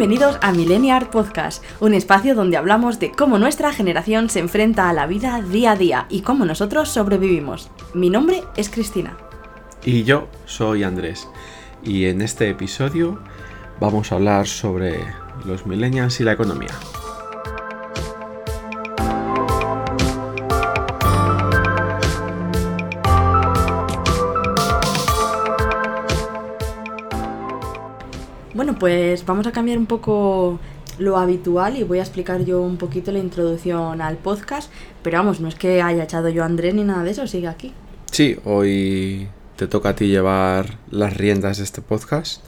Bienvenidos a Millennial Podcast, un espacio donde hablamos de cómo nuestra generación se enfrenta a la vida día a día y cómo nosotros sobrevivimos. Mi nombre es Cristina. Y yo soy Andrés. Y en este episodio vamos a hablar sobre los millennials y la economía. Pues vamos a cambiar un poco lo habitual y voy a explicar yo un poquito la introducción al podcast, pero vamos, no es que haya echado yo a Andrés ni nada de eso, sigue aquí. Sí, hoy te toca a ti llevar las riendas de este podcast,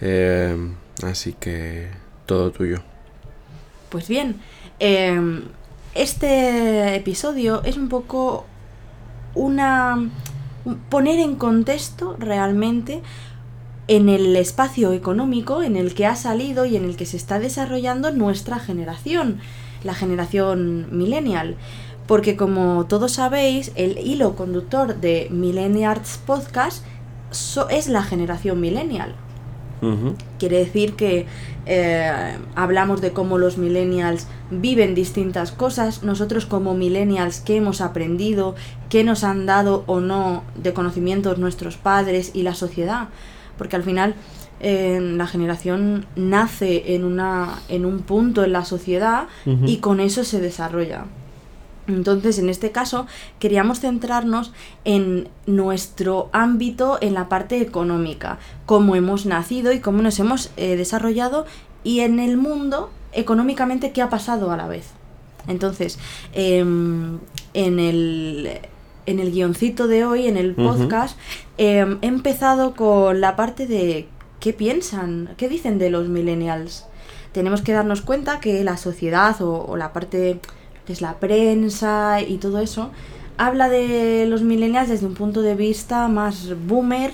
eh, así que todo tuyo. Pues bien, eh, este episodio es un poco una... poner en contexto realmente en el espacio económico en el que ha salido y en el que se está desarrollando nuestra generación, la generación millennial. Porque como todos sabéis, el hilo conductor de Millennials Podcast es la generación millennial. Quiere decir que eh, hablamos de cómo los millennials viven distintas cosas, nosotros como millennials qué hemos aprendido, qué nos han dado o no de conocimientos nuestros padres y la sociedad porque al final eh, la generación nace en, una, en un punto en la sociedad y con eso se desarrolla. Entonces, en este caso, queríamos centrarnos en nuestro ámbito en la parte económica, cómo hemos nacido y cómo nos hemos eh, desarrollado y en el mundo económicamente qué ha pasado a la vez. Entonces, em, en el en el guioncito de hoy, en el podcast, em, he empezado con la parte de qué piensan, qué dicen de los millennials. Tenemos que darnos cuenta que la sociedad o, la parte que es la prensa y todo eso, habla de los millennials desde un punto de vista más boomer.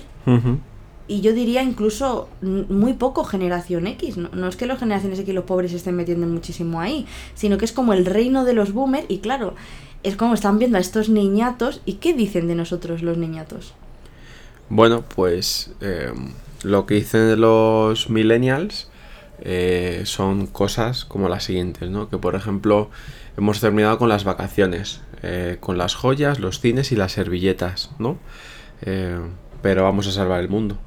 Y yo diría incluso muy poco generación X. No, no, es que los generaciones X los pobres se estén metiendo muchísimo ahí, sino que es como el reino de los boomer y claro, es como están viendo a estos niñatos y qué dicen de nosotros los niñatos. Bueno, pues eh, lo que dicen de los millennials eh, son cosas como las siguientes, ¿no? Que por ejemplo hemos terminado con las vacaciones, eh, con las joyas, los cines y las servilletas, ¿no? pero vamos a salvar el mundo,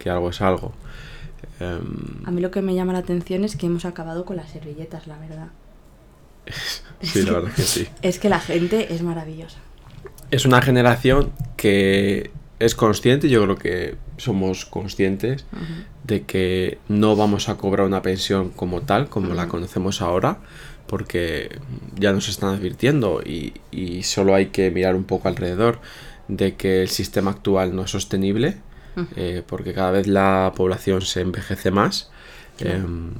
que algo es algo. a mí lo que me llama la atención es que hemos acabado con las servilletas, la verdad. sí, la verdad que sí. Es que la gente es maravillosa. Es una generación que es consciente, yo creo que somos conscientes de que no vamos a cobrar una pensión como tal, como la conocemos ahora, porque ya nos están advirtiendo y, solo hay que mirar un poco alrededor de que el sistema actual no es sostenible, eh, porque cada vez la población se envejece más em,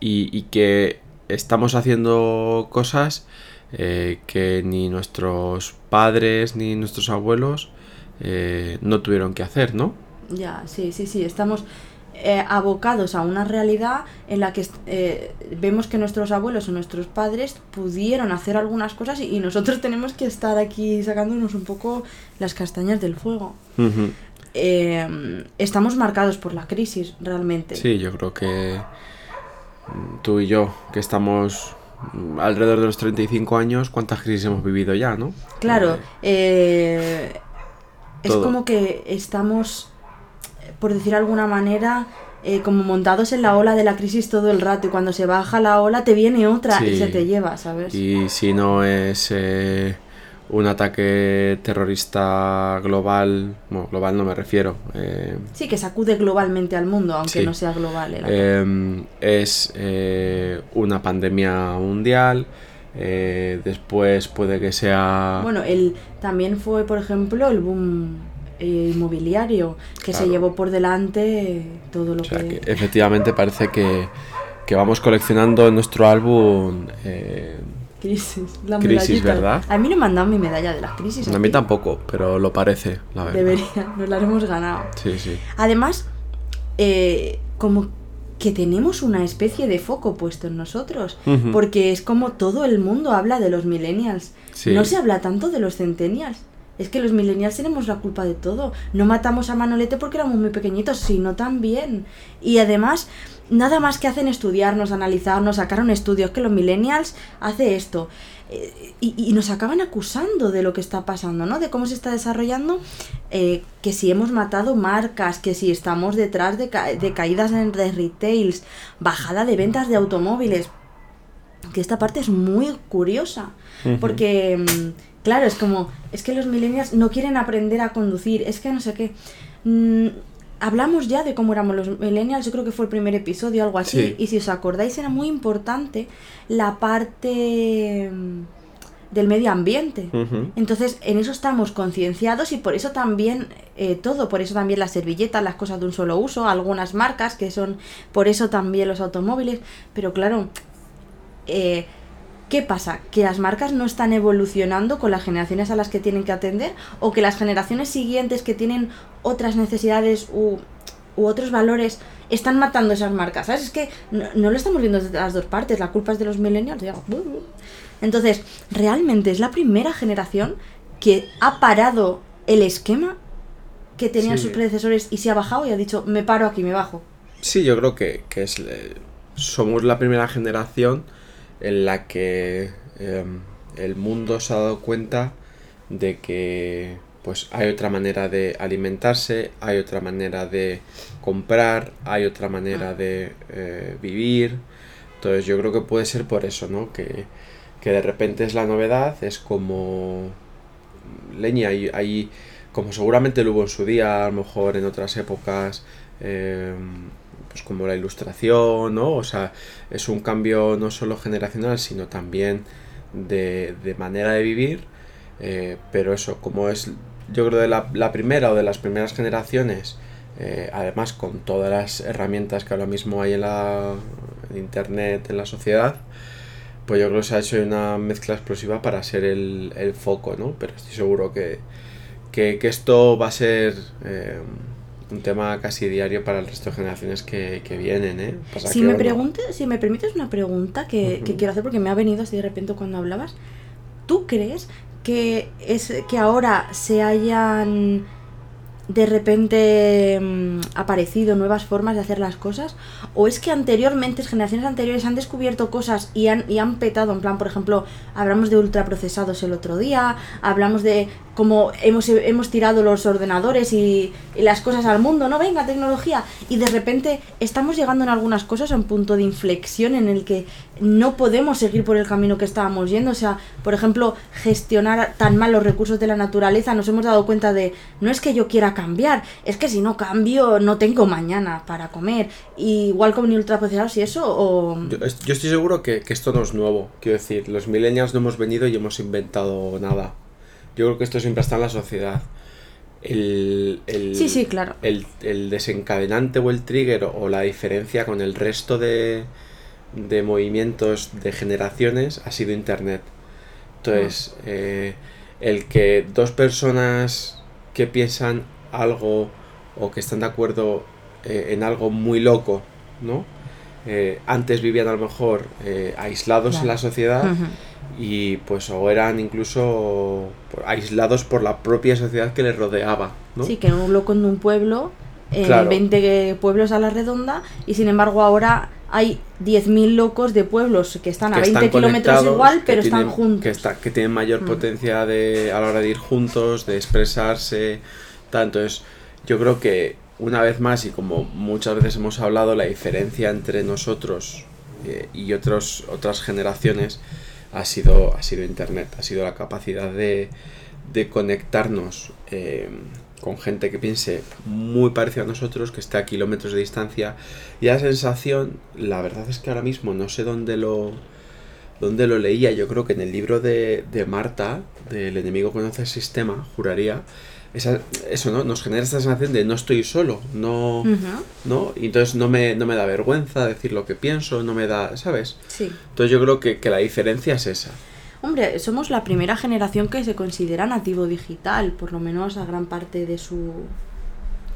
y, y, que estamos haciendo cosas eh, que ni nuestros padres ni nuestros abuelos eh, no tuvieron que hacer, ¿no? Ya, sí, sí, sí, estamos eh, abocados a una realidad en la que vemos que nuestros abuelos o nuestros padres pudieron hacer algunas cosas y, nosotros tenemos que estar aquí sacándonos un poco las castañas del fuego. estamos marcados por la crisis, realmente. Sí, yo creo que tú y yo, que estamos alrededor de los 35 años, ¿cuántas crisis hemos vivido ya, no? Claro, eh, es como que estamos, por decir de alguna manera, eh, como montados en la ola de la crisis todo el rato y cuando se baja la ola te viene otra y se te lleva, ¿sabes? Y si no es... Eh, un ataque terrorista global, bueno, global no me refiero. Eh, sí, que sacude globalmente al mundo, aunque no sea global. Em, es eh, una pandemia mundial. Eh, después puede que sea. Bueno, el, también fue, por ejemplo, el boom inmobiliario que se llevó por delante todo lo que... Efectivamente, parece que, que, vamos coleccionando en nuestro álbum Crisis, la Crisis, ¿verdad? A mí no me han dado mi medalla de las crisis. A, mí tampoco, pero lo parece, la verdad. Debería, nos la hemos ganado. Sí, sí. Además, eh, como que tenemos una especie de foco puesto en nosotros, porque es como todo el mundo habla de los millennials. No se habla tanto de los centennials. Es que los millennials tenemos la culpa de todo. No matamos a Manolete porque éramos muy pequeñitos, sino también. Y además, nada más que hacen estudiarnos, analizarnos, sacar un estudio. Es que los millennials hace esto. Eh, y, nos acaban acusando de lo que está pasando, ¿no? De cómo se está desarrollando, eh, que si hemos matado marcas, que si estamos detrás de, de caídas en de retails, bajada de ventas de automóviles. Que esta parte es muy curiosa, porque, mm, claro, es como, es que los millennials no quieren aprender a conducir, es que no sé qué. Mm, hablamos ya de cómo éramos los millennials, yo creo que fue el primer episodio, algo así, y si os acordáis era muy importante la parte mm, del medio ambiente. Entonces, en eso estamos concienciados y por eso también eh, todo, por eso también las servilletas, las cosas de un solo uso, algunas marcas que son, por eso también los automóviles, pero claro, eh, ¿Qué pasa? ¿Que las marcas no están evolucionando con las generaciones a las que tienen que atender? ¿O que las generaciones siguientes que tienen otras necesidades u, otros valores están matando esas marcas? ¿Sabes? Es que no, lo estamos viendo desde las dos partes. La culpa es de los millennials. Entonces, realmente es la primera generación que ha parado el esquema que tenían sus predecesores y se ha bajado y ha dicho, me paro aquí, me bajo. Sí, yo creo que, es, eh, somos la primera generación en la que em, el mundo se ha dado cuenta de que pues hay otra manera de alimentarse, hay otra manera de comprar, hay otra manera de eh, vivir. Entonces yo creo que puede ser por eso, ¿no? Que, de repente es la novedad, es como leña, y hay, como seguramente lo hubo en su día, a lo mejor en otras épocas, em, pues, como la ilustración, ¿no? O sea, es un cambio no solo generacional, sino también de, manera de vivir. Eh, pero eso, como es, yo creo, de la, primera o de las primeras generaciones, eh, además con todas las herramientas que ahora mismo hay en la internet, en la sociedad, pues yo creo que se ha hecho una mezcla explosiva para ser el, foco, ¿no? Pero estoy seguro que, que, esto va a ser... Eh, un tema casi diario para el resto de generaciones que, vienen, ¿eh? si, me si me permites una pregunta que, que, quiero hacer porque me ha venido así de repente cuando hablabas, ¿tú crees que, es, que ahora se hayan de repente mm, aparecido nuevas formas de hacer las cosas o es que anteriormente generaciones anteriores han descubierto cosas y han, y han petado en plan por ejemplo hablamos de ultraprocesados el otro día hablamos de como hemos, hemos tirado los ordenadores y, las cosas al mundo, no venga tecnología, y de repente estamos llegando en algunas cosas a un punto de inflexión en el que no podemos seguir por el camino que estábamos yendo, o sea, por ejemplo, gestionar tan mal los recursos de la naturaleza, nos hemos dado cuenta de, no es que yo quiera cambiar, es que si no cambio no tengo mañana para comer, igual con ultraprocesados y eso, o... Yo, yo estoy seguro que, que esto no es nuevo, quiero decir, los millennials no hemos venido y hemos inventado nada yo creo que esto siempre está en la sociedad. El, sí, sí, claro. El, desencadenante o el trigger o la diferencia con el resto de, de movimientos de generaciones ha sido Internet. Entonces, ah. eh, el que dos personas que piensan algo o que están de acuerdo eh, en algo muy loco, ¿no? Eh, antes vivían a lo mejor aislados en la sociedad y pues o eran incluso aislados por la propia sociedad que les rodeaba. ¿no? Sí, que un loco en un pueblo, eh, 20 pueblos a la redonda, y sin embargo ahora hay 10.000 locos de pueblos que están a 20 kilómetros igual, pero están juntos. Que, está, que tienen mayor mm. potencia de, a la hora de ir juntos, de expresarse. Tanto es, yo creo que una vez más, y como muchas veces hemos hablado, la diferencia entre nosotros eh, y otros, otras generaciones ha sido, ha sido Internet, ha sido la capacidad de, de conectarnos eh, con gente que piense muy parecido a nosotros, que esté a kilómetros de distancia. Y la sensación, la verdad es que ahora mismo no sé dónde lo, dónde lo leía, yo creo que en el libro de, de Marta, del enemigo conoce el sistema, juraría, eso ¿no? nos genera esta sensación de no estoy solo, no, ¿no? Y entonces no me, no me da vergüenza decir lo que pienso, no me da, ¿sabes? Sí. Entonces yo creo que, la diferencia es esa. Hombre, somos la primera generación que se considera nativo digital, por lo menos a gran parte de su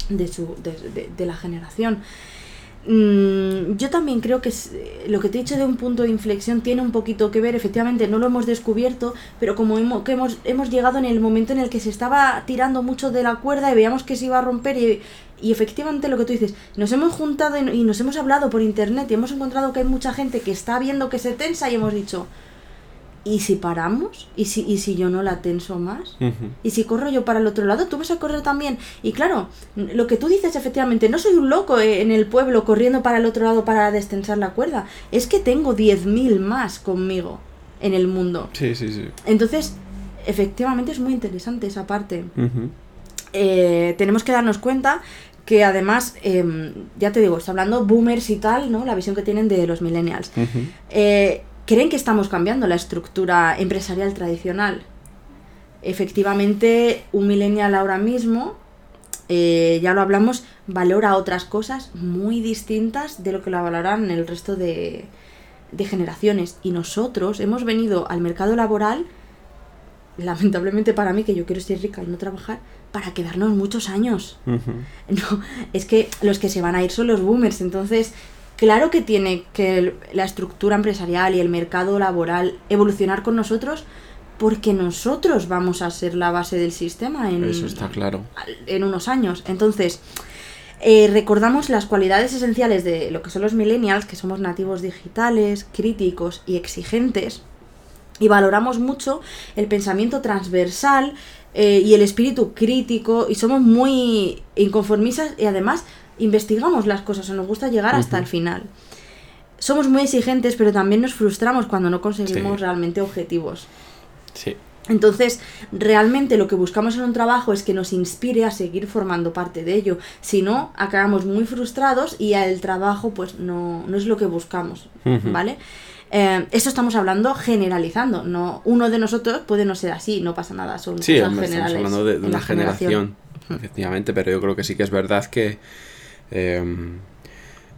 de su de, la generación. Mm, yo también creo que lo que te he dicho de un punto de inflexión tiene un poquito que ver, efectivamente no lo hemos descubierto, pero como hemos, que hemos, hemos llegado en el momento en el que se estaba tirando mucho de la cuerda y veíamos que se iba a romper y, y efectivamente lo que tú dices, nos hemos juntado y nos hemos hablado por internet y hemos encontrado que hay mucha gente que está viendo que se tensa y hemos dicho, ¿y si paramos? ¿Y si, y si yo no la tenso más? Y si corro yo para el otro lado, tú vas a correr también. Y claro, lo que tú dices efectivamente, no soy un loco eh, en el pueblo corriendo para el otro lado para destensar la cuerda. Es que tengo 10.000 más conmigo en el mundo. Sí, sí, sí. Entonces, efectivamente es muy interesante esa parte. Eh, tenemos que darnos cuenta que además, em, ya te digo, está hablando boomers y tal, ¿no? La visión que tienen de los millennials. Eh, creen que estamos cambiando la estructura empresarial tradicional. Efectivamente, un millennial ahora mismo, eh, ya lo hablamos, valora otras cosas muy distintas de lo que la valoran el resto de, de generaciones. Y nosotros hemos venido al mercado laboral, lamentablemente para mí, que yo quiero ser rica y no trabajar, para quedarnos muchos años. No, es que los que se van a ir son los boomers, entonces claro que tiene que el- la estructura empresarial y el mercado laboral evolucionar con nosotros porque nosotros vamos a ser la base del sistema en, Eso está claro. en unos años. Entonces, eh, recordamos las cualidades esenciales de lo que son los millennials, que somos nativos digitales, críticos y exigentes, y valoramos mucho el pensamiento transversal eh, y el espíritu crítico, y somos muy inconformistas y además investigamos las cosas, o nos gusta llegar hasta el final. Somos muy exigentes, pero también nos frustramos cuando no conseguimos Sí. realmente objetivos. Sí. Entonces, realmente lo que buscamos en un trabajo es que nos inspire a seguir formando parte de ello. Si no, acabamos muy frustrados y el trabajo pues no, no es lo que buscamos. ¿vale? Eh, esto estamos hablando generalizando, no uno de nosotros puede no ser así, no pasa nada, son Sí, cosas hombre, estamos hablando de, una generación, efectivamente, pero yo creo que sí que es verdad que. Eh,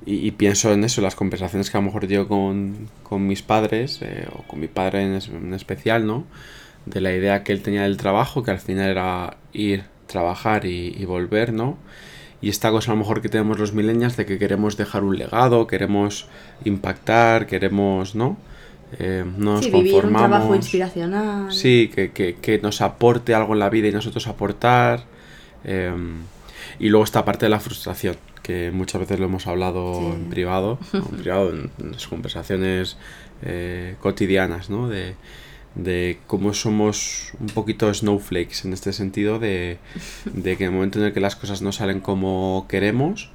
y, y pienso en eso, las conversaciones que a lo mejor yo con, con mis padres, eh, o con mi padre en, es- en especial, ¿no? De la idea que él tenía del trabajo, que al final era ir, trabajar y, y volver, ¿no? Y esta cosa a lo mejor que tenemos los millennials de que queremos dejar un legado, queremos impactar, queremos, ¿no? Eh, no nos Sí, vivir un trabajo conformamos. inspiracional. Sí, que, que, que nos aporte algo en la vida y nosotros aportar. eh, y luego esta parte de la frustración, que muchas veces lo hemos hablado Sí. en privado, ¿no? en privado, en, en las conversaciones eh, cotidianas, ¿no? De, de cómo somos un poquito snowflakes en este sentido, de, de que en el momento en el que las cosas no salen como queremos,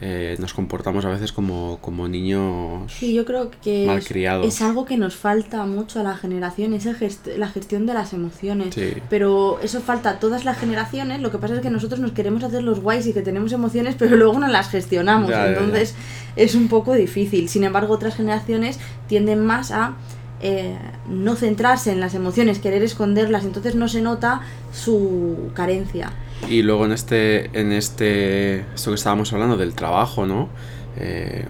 eh, nos comportamos a veces como, como niños Sí, yo creo que es, malcriados. es algo que nos falta mucho a la generación, es gest- la gestión de las emociones. Sí. Pero eso falta a todas las generaciones. Lo que pasa es que nosotros nos queremos hacer los guays y que tenemos emociones, pero luego no las gestionamos. Ya, ya, ya. Entonces es un poco difícil. Sin embargo, otras generaciones tienden más a eh, no centrarse en las emociones, querer esconderlas. Entonces no se nota su carencia. Y luego en este, en este, esto que estábamos hablando del trabajo, ¿no? Eh,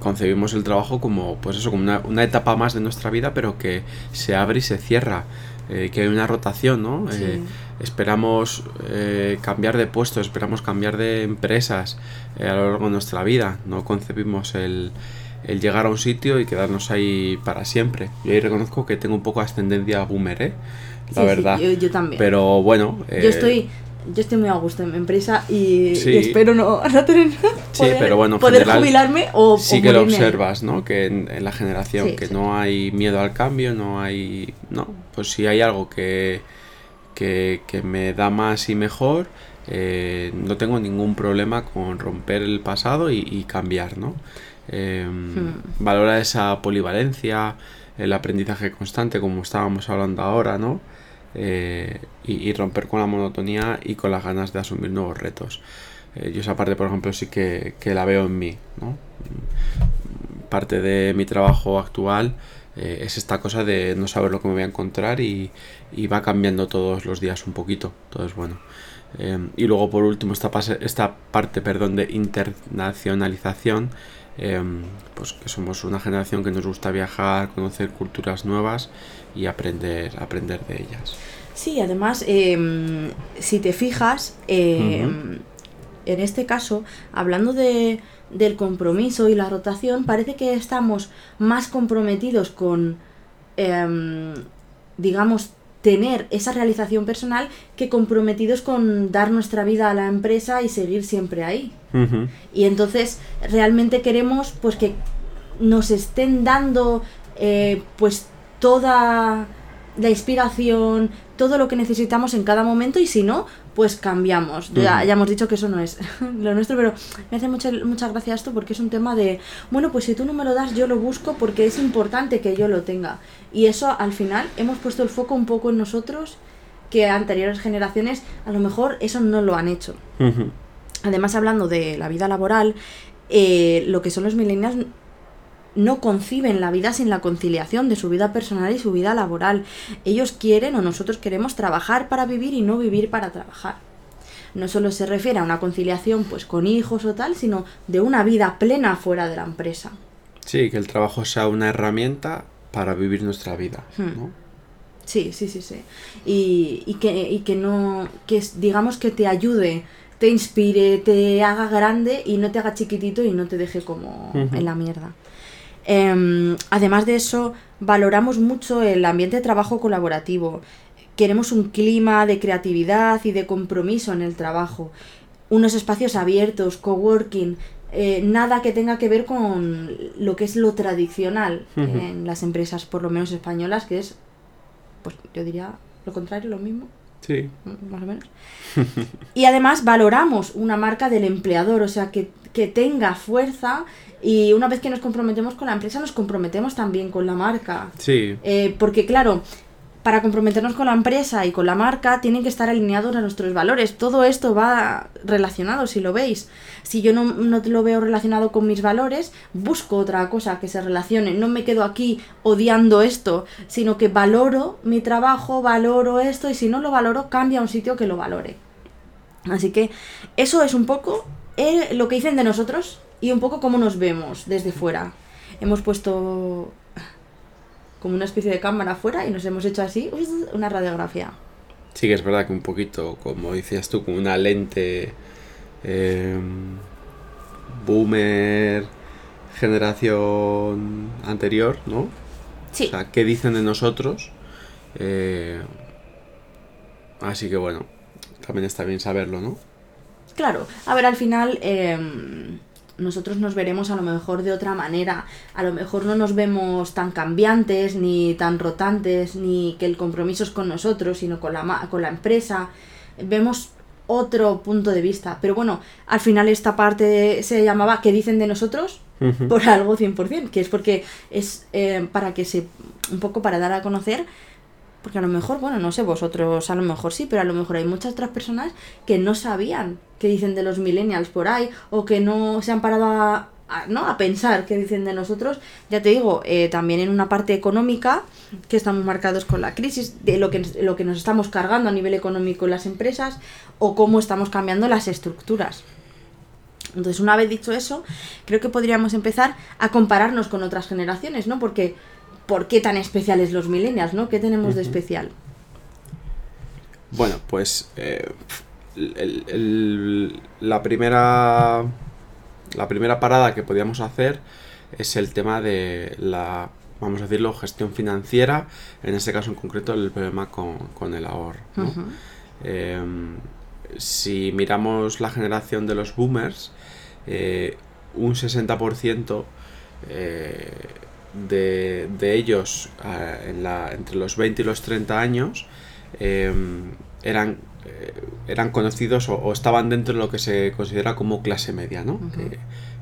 concebimos el trabajo como, pues eso, como una, una etapa más de nuestra vida, pero que se abre y se cierra, eh, que hay una rotación, ¿no? Sí. Eh, esperamos eh, cambiar de puesto, esperamos cambiar de empresas eh, a lo largo de nuestra vida, no concebimos el, el llegar a un sitio y quedarnos ahí para siempre. Yo ahí reconozco que tengo un poco ascendencia boomer, ¿eh? La Sí, sí, verdad. yo, yo también. Pero bueno. yo estoy. Yo estoy muy a gusto en mi empresa y, Sí. y espero no, no tener Sí, pero bueno, en poder general jubilarme o sí o que lo observas, ¿no? Que en, en la generación, Sí, que no hay miedo al cambio, no hay... No, pues si hay algo que, que, que me da más y mejor, eh, no tengo ningún problema con romper el pasado y, y cambiar, ¿no? Eh, Hmm. Valora esa polivalencia, el aprendizaje constante, como estábamos hablando ahora, ¿no? Eh, y, romper con la monotonía y con las ganas de asumir nuevos retos. Eh, yo esa parte, por ejemplo, sí que, la veo en mí, ¿no? parte de mi trabajo actual eh, es esta cosa de no saber lo que me voy a encontrar y, va cambiando todos los días un poquito. Todo es bueno. Eh, y luego por último esta, pase- esta parte perdón, de internacionalización, eh, pues que somos una generación que nos gusta viajar, conocer culturas nuevas y aprender, aprender de ellas. Sí, además, em, si te fijas, em, en este caso, hablando de, del compromiso y la rotación, parece que estamos más comprometidos con, em, digamos, tener esa realización personal que comprometidos con dar nuestra vida a la empresa y seguir siempre ahí. Y entonces realmente queremos pues que nos estén dando eh, pues toda la inspiración, todo lo que necesitamos en cada momento y si no, pues cambiamos. Ya, ya hemos dicho que eso no es lo nuestro, pero me hace mucha, mucha gracia esto porque es un tema de, bueno, pues si tú no me lo das, yo lo busco porque es importante que yo lo tenga. Y eso al final hemos puesto el foco un poco en nosotros que anteriores generaciones a lo mejor eso no lo han hecho. Además, hablando de la vida laboral, eh, lo que son los millennials no conciben la vida sin la conciliación de su vida personal y su vida laboral. Ellos quieren o nosotros queremos trabajar para vivir y no vivir para trabajar. No solo se refiere a una conciliación pues con hijos o tal, sino de una vida plena fuera de la empresa. Sí, que el trabajo sea una herramienta para vivir nuestra vida. Hmm. Sí, sí, sí, sí. Y, que, y que no, que digamos que te ayude, te inspire, te haga grande y no te haga chiquitito y no te deje como en la mierda. Em, además de eso, valoramos mucho el ambiente de trabajo colaborativo. Queremos un clima de creatividad y de compromiso en el trabajo. Unos espacios abiertos, coworking, eh, nada que tenga que ver con lo que es lo tradicional en las empresas, por lo menos españolas, que es, pues yo diría lo contrario, lo mismo. Sí. Más o menos. y además valoramos una marca del empleador, o sea, que, que tenga fuerza y una vez que nos comprometemos con la empresa, nos comprometemos también con la marca. Sí. Eh, porque claro, para comprometernos con la empresa y con la marca tienen que estar alineados a nuestros valores. Todo esto va relacionado, si lo veis. Si yo no, no lo veo relacionado con mis valores, busco otra cosa que se relacione. No me quedo aquí odiando esto, sino que valoro mi trabajo, valoro esto y si no lo valoro, cambia a un sitio que lo valore. Así que eso es un poco eh, lo que dicen de nosotros y un poco cómo nos vemos desde fuera. Hemos puesto como una especie de cámara afuera y nos hemos hecho así una radiografía. Sí que es verdad que un poquito, como decías tú, con una lente em, boomer, generación anterior, ¿no? Sí. O sea, ¿qué dicen de nosotros? Eh, así que bueno, también está bien saberlo, ¿no? Claro, a ver, al final... Em, nosotros nos veremos a lo mejor de otra manera. A lo mejor no nos vemos tan cambiantes, ni tan rotantes, ni que el compromiso es con nosotros, sino con la, con la empresa. Vemos otro punto de vista. Pero bueno, al final esta parte se llamaba ¿Qué dicen de nosotros? Por algo 100%, que es porque es eh, para que se. un poco para dar a conocer porque a lo mejor, bueno, no sé, vosotros a lo mejor sí, pero a lo mejor hay muchas otras personas que no sabían qué dicen de los millennials por ahí o que no se han parado a, ¿no? a pensar qué dicen de nosotros. Ya te digo, eh, también en una parte económica, que estamos marcados con la crisis, de lo que, lo que nos estamos cargando a nivel económico en las empresas o cómo estamos cambiando las estructuras. Entonces, una vez dicho eso, creo que podríamos empezar a compararnos con otras generaciones, ¿no? Porque ¿por qué tan especiales los millennials, no? ¿Qué tenemos de especial? Bueno, pues eh, la primera la primera parada que podíamos hacer es el tema de la vamos a decirlo gestión financiera en este caso en concreto el problema con, el ahorro em, si miramos la generación de los boomers eh, un 60% eh, de, ellos en la, entre los 20 y los 30 años em, eran, eh, eran conocidos o, estaban dentro de lo que se considera como clase media, ¿no?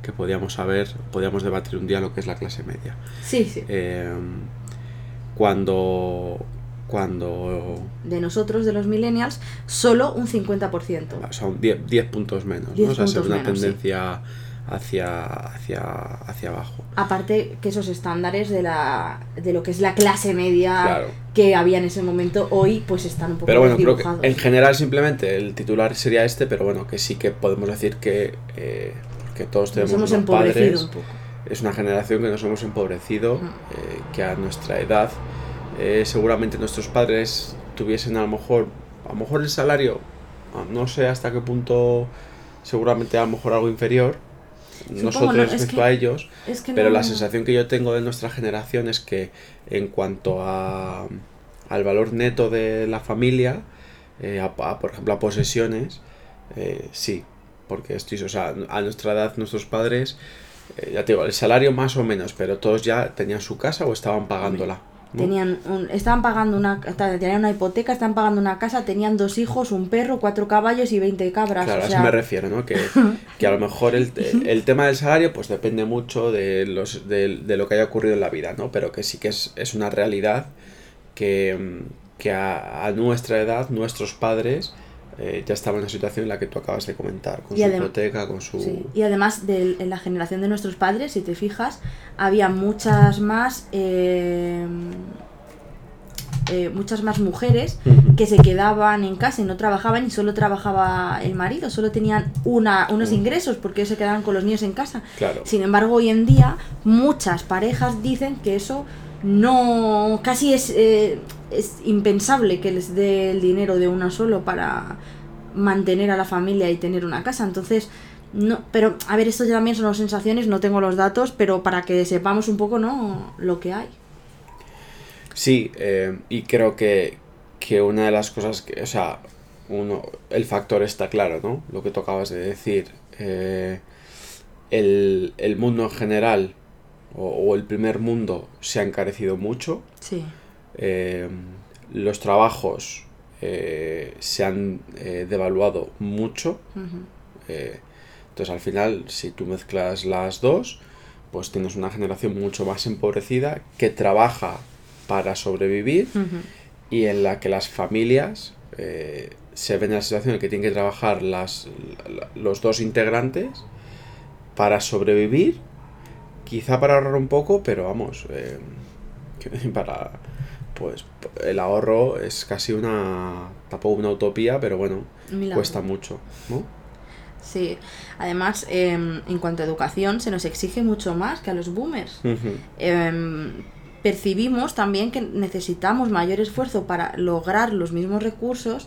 que, podíamos saber, podíamos debatir un día lo que es la clase media. Sí, sí. Em, cuando, cuando... De nosotros, de los millennials, solo un 50%. O sea, 10, puntos menos. ¿no? O sea, es una tendencia hacia, hacia, hacia abajo. Aparte que esos estándares de, la, de lo que es la clase media que había en ese momento, hoy pues están un poco Pero bueno, creo que en general simplemente el titular sería este, pero bueno, que sí que podemos decir que, eh, que todos tenemos unos padres, un poco. es una generación que nos hemos empobrecido, eh, que a nuestra edad eh, seguramente nuestros padres tuviesen a lo mejor, a lo mejor el salario, no sé hasta qué punto seguramente a lo mejor algo inferior, nosotros respecto a ellos, pero la sensación que yo tengo de nuestra generación es que en cuanto a, al valor neto de la familia, eh, a, por ejemplo a posesiones, eh, sí, porque estoy, o sea, a nuestra edad nuestros padres, eh, ya te digo, el salario más o menos, pero todos ya tenían su casa o estaban pagándola. Tenían estaban pagando una, tenían una hipoteca, estaban pagando una casa, tenían dos hijos, un perro, cuatro caballos y 20 cabras. Claro, a eso me refiero, ¿no? Que, que a lo mejor el, el, tema del salario pues depende mucho de, los, de, lo que haya ocurrido en la vida, ¿no? Pero que sí que es, es una realidad que, que a, a, nuestra edad, nuestros padres eh, ya estaba en la situación en la que tú acabas de comentar, con su hipoteca, con su... Y además, de, en la generación de nuestros padres, si te fijas, había muchas más... Eh, eh, muchas más mujeres que se quedaban en casa y no trabajaban y solo trabajaba el marido, solo tenían una, unos ingresos porque se quedaban con los niños en casa. Sin embargo, hoy en día muchas parejas dicen que eso no casi es, eh, es impensable que les dé el dinero de una solo para mantener a la familia y tener una casa. Entonces, no, pero a ver, esto también son sensaciones, no tengo los datos, pero para que sepamos un poco, ¿no? Lo que hay. Sí, eh, y creo que, que una de las cosas que, o sea, uno, el factor está claro, ¿no? Lo que tú acabas de decir. Eh, el, el mundo en general o, el primer mundo se ha encarecido mucho. Sí. Eh, los trabajos eh, se han eh, devaluado mucho. entonces al final, si tú mezclas las dos, pues tienes una generación mucho más empobrecida que trabaja para sobrevivir y en la que las familias se ven en la situación en que tienen que trabajar las, los dos integrantes para sobrevivir Quizá para ahorrar un poco, pero vamos, eh, para pues el ahorro es casi una tampoco una utopía, pero bueno, cuesta mucho, ¿no? Sí, además em, en cuanto a educación se nos exige mucho más que a los boomers. Em, percibimos también que necesitamos mayor esfuerzo para lograr los mismos recursos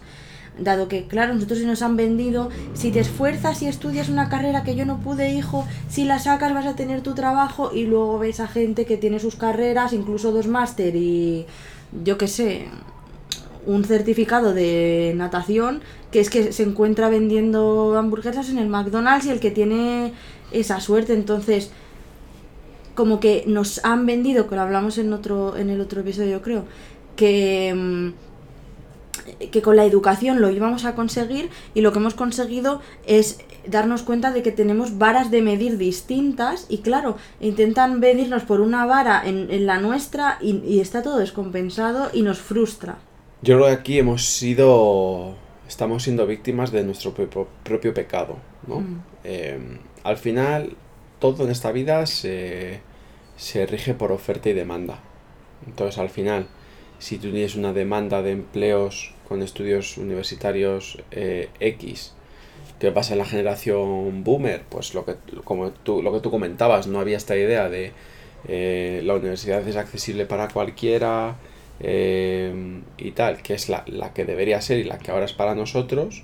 dado que, claro, nosotros nos han vendido, si te esfuerzas y estudias una carrera que yo no pude, hijo, si la sacas vas a tener tu trabajo y luego ves a gente que tiene sus carreras, incluso dos máster y yo qué sé, un certificado de natación que es que se encuentra vendiendo hamburguesas en el McDonald's y el que tiene esa suerte, entonces como que nos han vendido, que lo hablamos en otro en el otro episodio, creo, que mm, que con la educación lo íbamos a conseguir y lo que hemos conseguido es darnos cuenta de que tenemos varas de medir distintas y claro, intentan medirnos por una vara en, la nuestra y, está todo descompensado y nos frustra. Yo creo que aquí hemos sido, estamos siendo víctimas de nuestro propio, pecado, ¿no? Mm. Em, al final, todo en esta vida se, se rige por oferta y demanda. Entonces, al final, si tú tienes una demanda de empleos con estudios universitarios eh, X. ¿Qué pasa en la generación boomer? Pues lo que, como tú, lo que tú comentabas, no había esta idea de eh, la universidad es accesible para cualquiera eh, y tal, que es la, que debería ser y la que ahora es para nosotros.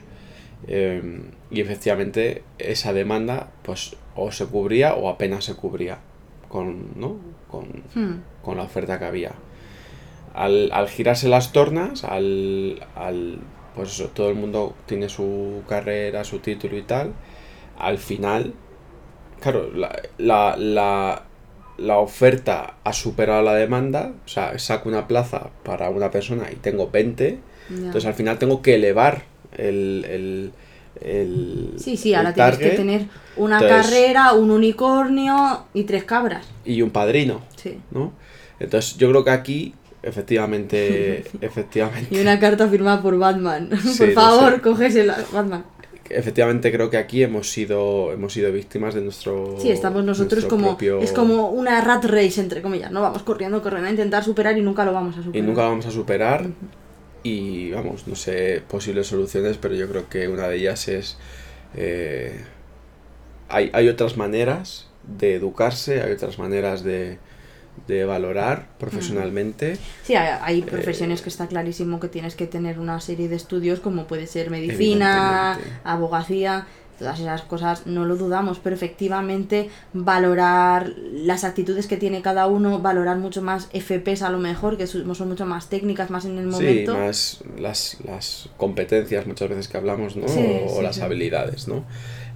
y efectivamente esa demanda pues o se cubría o apenas se cubría con, ¿no? con, hmm. con la oferta que había al, al girarse las tornas, al, al pues todo el mundo tiene su carrera, su título y tal, al final, claro, la, la, la, la oferta ha superado la demanda, o sea, saco una plaza para una persona y tengo 20, entonces al final tengo que elevar el, el, el sí, sí, ahora tienes que tener una carrera, un unicornio y tres cabras. Y un padrino. Sí. ¿no? Entonces yo creo que aquí Efectivamente, efectivamente. Y una carta firmada por Batman. por favor, cógesela, Batman. Efectivamente creo que aquí hemos sido hemos sido víctimas de nuestro Sí, estamos nosotros como es como una rat race entre comillas, no vamos corriendo, corriendo a intentar superar y nunca lo vamos a superar. Y nunca lo vamos a superar. Y vamos, no sé posibles soluciones, pero yo creo que una de ellas es eh, hay, hay otras maneras de educarse, hay otras maneras de, de valorar profesionalmente. Sí, hay, profesiones que está clarísimo que tienes que tener una serie de estudios como puede ser medicina, abogacía, todas esas cosas no lo dudamos, pero efectivamente valorar las actitudes que tiene cada uno, valorar mucho más FPs a lo mejor, que son mucho más técnicas, más en el momento. Sí, más las, las competencias muchas veces que hablamos, ¿no? o las habilidades, ¿no?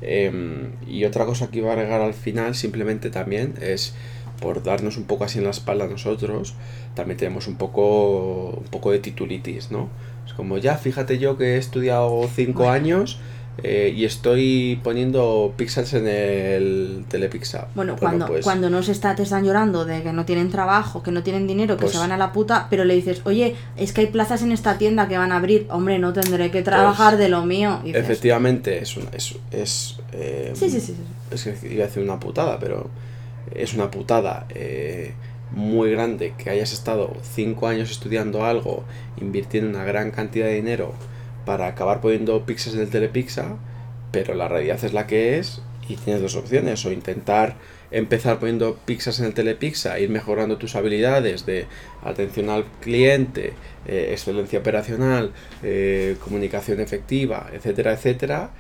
Em, y otra cosa que iba a agregar al final simplemente también es por darnos un poco así en la espalda a nosotros, también tenemos un poco, un poco de titulitis, ¿no? Es como ya, fíjate yo que he estudiado cinco años eh, y estoy poniendo píxeles en el telepizza. Bueno, cuando, pues cuando no se está, te están llorando de que no tienen trabajo, que no tienen dinero, que se pues van a la puta, pero le dices, oye, es que hay plazas en esta tienda que van a abrir, hombre, no tendré que trabajar pues de lo mío. efectivamente, es, es, es eh, sí, sí, sí, Es que iba a decir una putada, pero es una putada eh, muy grande que hayas estado cinco años estudiando algo, invirtiendo una gran cantidad de dinero para acabar poniendo píxeles en el Telepixa, pero la realidad es la que es y tienes dos opciones, o intentar empezar poniendo píxeles en el Telepixa, ir mejorando tus habilidades de atención al cliente, eh, excelencia operacional, eh, comunicación efectiva, etcétera, etcétera,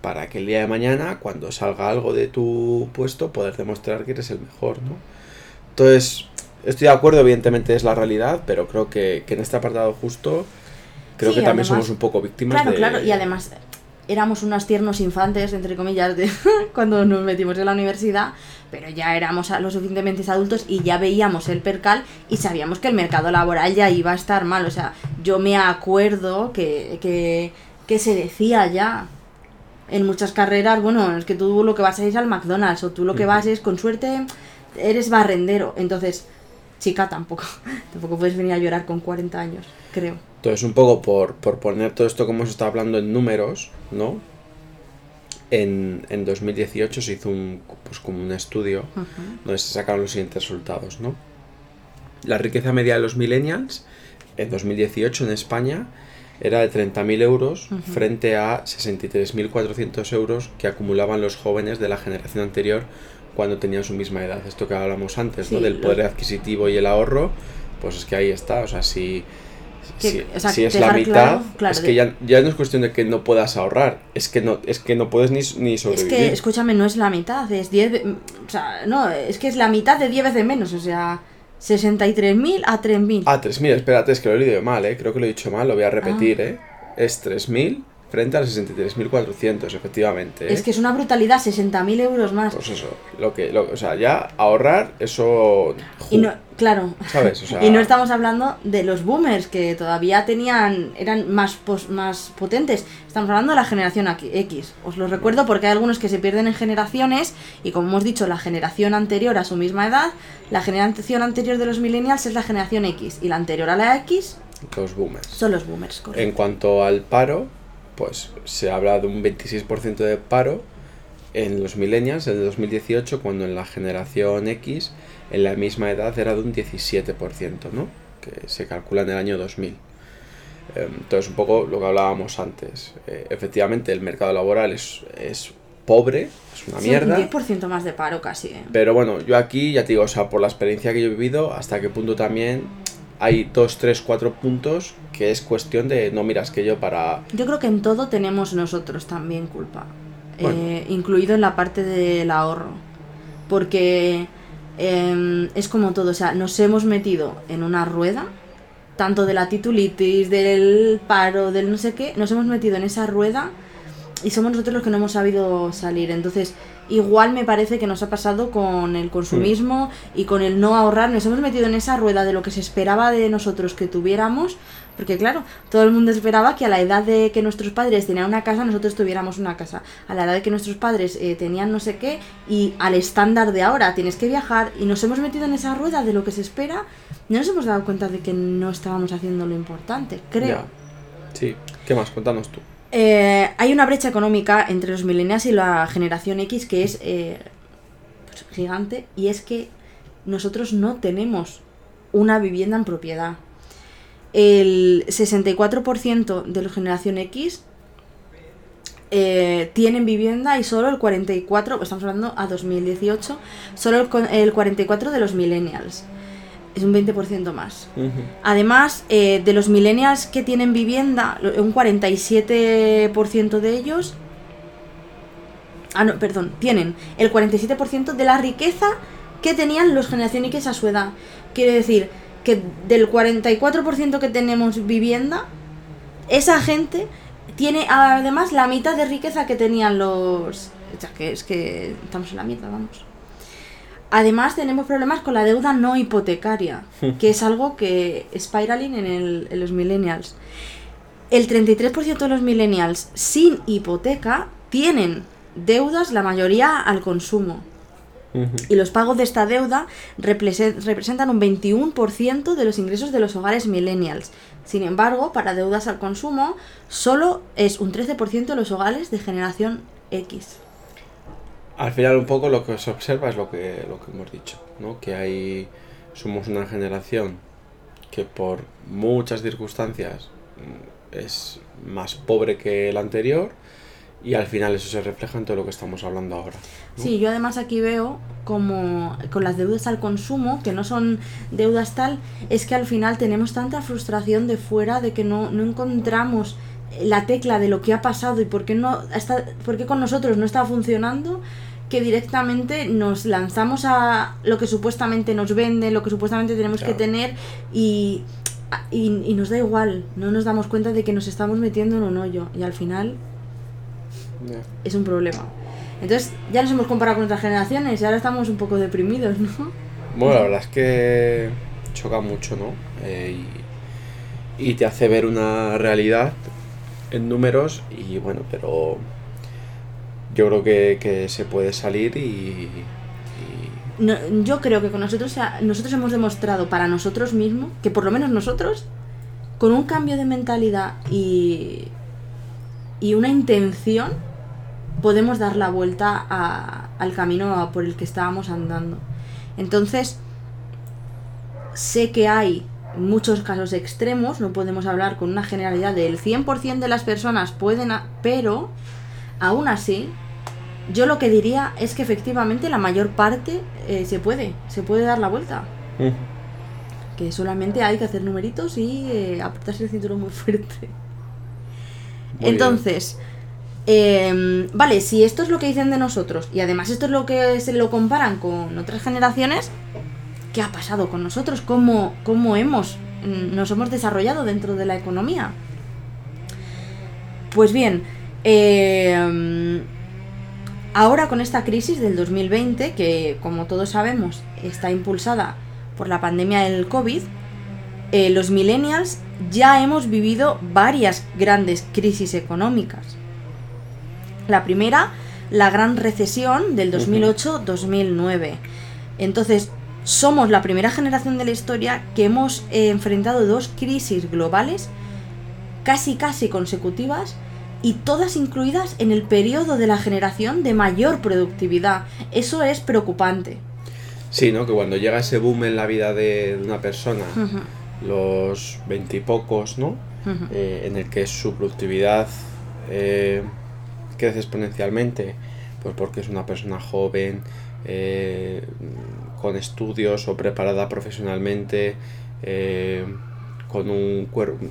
para que el día de mañana, cuando salga algo de tu puesto, poder demostrar que eres el mejor, ¿no? Entonces, estoy de acuerdo, evidentemente es la realidad, pero creo que, que en este apartado justo creo que también somos un poco víctimas claro, Claro, y además éramos unos tiernos infantes, entre comillas, de cuando nos metimos en la universidad, pero ya éramos lo suficientemente adultos y ya veíamos el percal y sabíamos que el mercado laboral ya iba a estar mal. O sea, yo me acuerdo que, que, que se decía ya en muchas carreras, bueno, es que tú lo que vas a ir al McDonald's o tú lo que vas es, con suerte, eres barrendero. Entonces, chica, tampoco, tampoco puedes venir a llorar con 40 años, creo. Entonces, un poco por, poner todo esto como se está hablando en números, ¿no? En, en 2018 se hizo un, pues como un estudio donde se sacaron los siguientes resultados, ¿no? La riqueza media de los millennials en 2018 en España era de 30.000 euros frente a 63.400 euros que acumulaban los jóvenes de la generación anterior cuando tenían su misma edad. Esto que hablamos antes, ¿no? Del poder adquisitivo y el ahorro, pues es que ahí está. O sea, si si, es la mitad, es que ya, ya, no es cuestión de que no puedas ahorrar, es que no, es que no puedes ni, ni sobrevivir. Es que, escúchame, no es la mitad, es 10, o sea, no, es que es la mitad de 10 veces menos, o sea, 63.000 a 3.000. Ah, 3.000, espérate, es que lo he leído mal, eh, creo que lo he dicho mal, lo voy a repetir, ah. eh, es 3.000 frente a los 63.400, efectivamente. Es que es una brutalidad, 60.000 euros más. Pues eso, lo que, lo, o sea, ya ahorrar, eso... Y no, claro. ¿Sabes? y no estamos hablando de los boomers, que todavía tenían, eran más, más potentes. Estamos hablando de la generación X. Os lo recuerdo porque hay algunos que se pierden en generaciones, y como hemos dicho, la generación anterior a su misma edad, la generación anterior de los millennials es la generación X, y la anterior a la X... Los boomers. Son los boomers, correcto. En cuanto al paro, pues se habla de un 26% de paro en los millennials en el 2018, cuando en la generación X, en la misma edad, era de un 17%, ¿no? Que se calcula en el año 2000. Em, entonces, un poco lo que hablábamos antes. Eh, efectivamente, el mercado laboral es, es pobre, es una mierda. Un 10% más de paro casi. ¿eh? Pero bueno, yo aquí, ya te digo, o sea, por la experiencia que yo he vivido, hasta qué punto también hay dos, tres, cuatro puntos que es cuestión de no miras que yo para... Yo creo que en todo tenemos nosotros también culpa, eh, incluido en la parte del ahorro, porque em, es como todo, o sea, nos hemos metido en una rueda, tanto de la titulitis, del paro, del no sé qué, nos hemos metido en esa rueda y somos nosotros los que no hemos sabido salir, entonces igual me parece que nos ha pasado con el consumismo y con el no ahorrar. Nos hemos metido en esa rueda de lo que se esperaba de nosotros que tuviéramos. Porque claro, todo el mundo esperaba que a la edad de que nuestros padres tenían una casa, nosotros tuviéramos una casa. A la edad de que nuestros padres eh, tenían no sé qué, y al estándar de ahora tienes que viajar, y nos hemos metido en esa rueda de lo que se espera, no nos hemos dado cuenta de que no estábamos haciendo lo importante, creo. Sí, ¿qué más? Cuéntanos tú. Eh, hay una brecha económica entre los millennials y la generación X que es eh, pues, gigante y es que nosotros no tenemos una vivienda en propiedad. El 64% de la generación X eh, tienen vivienda y solo el 44, estamos hablando a 2018, solo el, el 44 de los millennials es un 20% más. Además, eh, de los millennials que tienen vivienda, un 47% de ellos ah, no, perdón, tienen el 47% de la riqueza que tenían los generación X a su edad. Quiere decir que del 44% que tenemos vivienda, esa gente tiene además la mitad de riqueza que tenían los... O sea, que es que estamos en la mitad, vamos. Además tenemos problemas con la deuda no hipotecaria, que es algo que spiraling en, el, en los millennials. El 33% de los millennials sin hipoteca tienen deudas, la mayoría al consumo. Y los pagos de esta deuda representan un 21% de los ingresos de los hogares millennials. Sin embargo, para deudas al consumo, solo es un 13% de los hogares de generación X. Al final un poco lo que se observa es lo que, lo que hemos dicho, ¿no? Que hay, somos una generación que por muchas circunstancias mm, es más pobre que la anterior y al final eso se refleja en todo lo que estamos hablando ahora. Sí, yo además aquí veo como con las deudas al consumo, que no son deudas tal, es que al final tenemos tanta frustración de fuera de que no, no encontramos la tecla de lo que ha pasado y por qué, no está, por qué con nosotros no está funcionando que directamente nos lanzamos a lo que supuestamente nos vende, lo que supuestamente tenemos que tener y, y, y, nos da igual, no nos damos cuenta de que nos estamos metiendo en un hoyo y al final es un problema. Entonces ya nos hemos comparado con otras generaciones y ahora estamos un poco deprimidos, ¿no? Bueno, la verdad es que choca mucho, ¿no? Eh, y, te hace ver una realidad en números y bueno, pero yo creo que, se puede salir y... yo creo que con nosotros, nosotros hemos demostrado para nosotros mismos, que por lo menos nosotros, con un cambio de mentalidad y, y una intención, podemos dar la vuelta al camino por el que estábamos andando. Entonces, sé que hay muchos casos extremos, no podemos hablar con una generalidad del 100% de las personas pueden, pero aún así, yo lo que diría es que efectivamente la mayor parte eh, se puede, se puede dar la vuelta. Que solamente hay que hacer numeritos y eh, apretarse el cinturón muy fuerte. Entonces, em, vale, si esto es lo que dicen de nosotros y además esto es lo que se lo comparan con otras generaciones, ¿qué ha pasado con nosotros? ¿Cómo, cómo hemos, mm, nos hemos desarrollado dentro de la economía? Pues bien, em, ahora con esta crisis del 2020, que como todos sabemos está impulsada por la pandemia del COVID, eh, los millennials ya hemos vivido varias grandes crisis económicas. La primera, la gran recesión del 2008-2009. Entonces, somos la primera generación de la historia que hemos eh, enfrentado dos crisis globales casi casi consecutivas y todas incluidas en el periodo de la generación de mayor productividad. Eso es preocupante. Sí, ¿no? Que cuando llega ese boom en la vida de una persona, los veintipocos, ¿no? Eh, en el que su productividad eh, crece exponencialmente, pues porque es una persona joven, eh, con estudios o preparada profesionalmente, con un,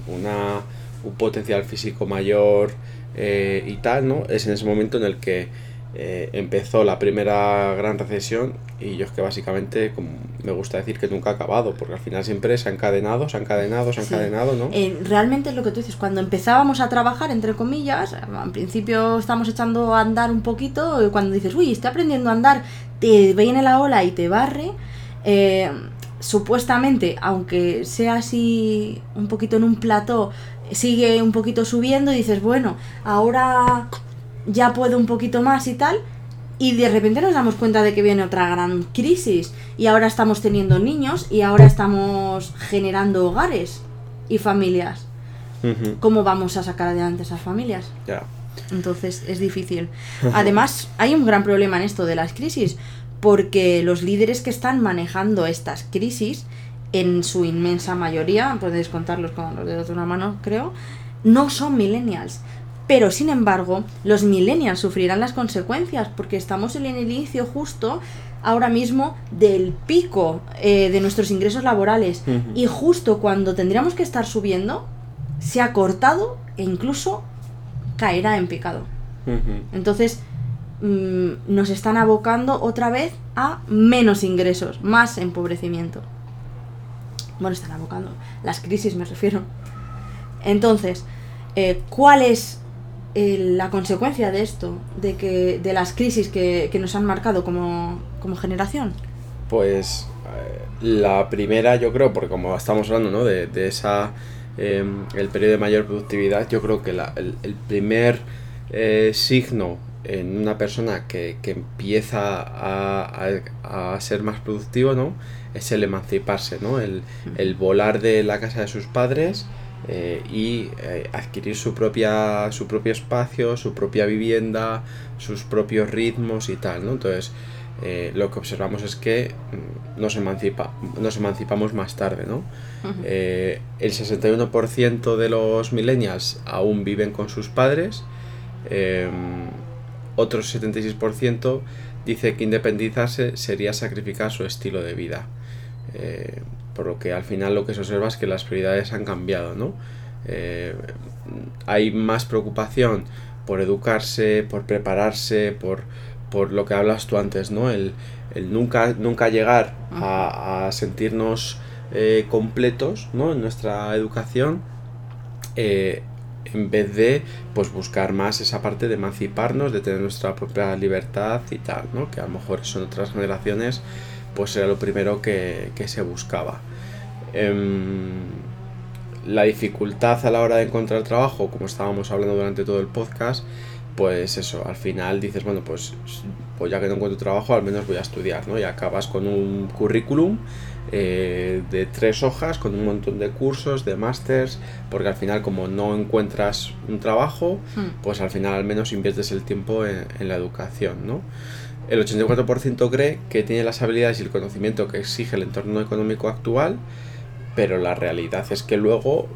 una, un potencial físico mayor y tal, ¿no? Es en ese momento en el que eh, empezó la primera gran recesión y yo es que básicamente como me gusta decir que nunca ha acabado, porque al final siempre se ha encadenado, se ha encadenado, se ha encadenado, ¿no? Eh, realmente es lo que tú dices, cuando empezábamos a trabajar, entre comillas, al principio estamos echando a andar un poquito, y cuando dices, uy, estoy aprendiendo a andar, te viene la ola y te barre, eh, supuestamente, aunque sea así un poquito en un plató, sigue un poquito subiendo y dices, bueno, ahora ya puedo un poquito más y tal, y de repente nos damos cuenta de que viene otra gran crisis y ahora estamos teniendo niños y ahora estamos generando hogares y familias. ¿Cómo vamos a sacar adelante esas familias? Entonces es difícil. Además, hay un gran problema en esto de las crisis, porque los líderes que están manejando estas crisis, en su inmensa mayoría, podéis contarlos con los dedos de una mano, creo, no son millennials. Pero sin embargo, los millennials sufrirán las consecuencias porque estamos en el inicio justo ahora mismo del pico eh, de nuestros ingresos laborales y justo cuando tendríamos que estar subiendo, se ha cortado e incluso caerá en picado. Entonces, mm, nos están abocando otra vez a menos ingresos, más empobrecimiento. Bueno, están abocando. Las crisis me refiero. Entonces, eh, ¿cuál es eh, la consecuencia de esto? De que de las crisis que, que nos han marcado como, como generación. Pues eh, la primera, yo creo, porque como estamos hablando, ¿no? De, de esa. em, el periodo de mayor productividad, yo creo que la- el, el primer eh, signo en una persona que, que empieza a, a- a ser más productivo, ¿no? Es el emanciparse, ¿no? El, el volar de la casa de sus padres eh, y eh, adquirir su propia su propio espacio, su propia vivienda, sus propios ritmos y tal, ¿no? Entonces, eh, lo que observamos es que mm, nos, emancipa, nos emancipamos más tarde, ¿no? El 61% de los millennials aún viven con sus padres, eh, otro 76% dice que independizarse sería sacrificar su estilo de vida. Por lo que al final lo que se observa es que las prioridades han cambiado, ¿no? Eh, hay más preocupación por educarse, por prepararse, por, por lo que hablas tú antes, ¿no? El, el nunca, nunca llegar a, sentirnos eh, completos, ¿no? En nuestra educación, eh, en vez de pues buscar más esa parte de emanciparnos, de tener nuestra propia libertad y tal, ¿no? Que a lo mejor eso otras generaciones pues era lo primero que, que se buscaba. Em, la dificultad a la hora de encontrar trabajo, como estábamos hablando durante todo el podcast, pues eso, al final dices, bueno, pues, pues ya que no encuentro trabajo, al menos voy a estudiar, ¿no? Y acabas con un currículum eh, de tres hojas, con un montón de cursos, de másters, porque al final como no encuentras un trabajo, Hmm. pues al final al menos inviertes el tiempo en, en la educación, ¿no? El 84% cree que tiene las habilidades y el conocimiento que exige el entorno económico actual, pero la realidad es que luego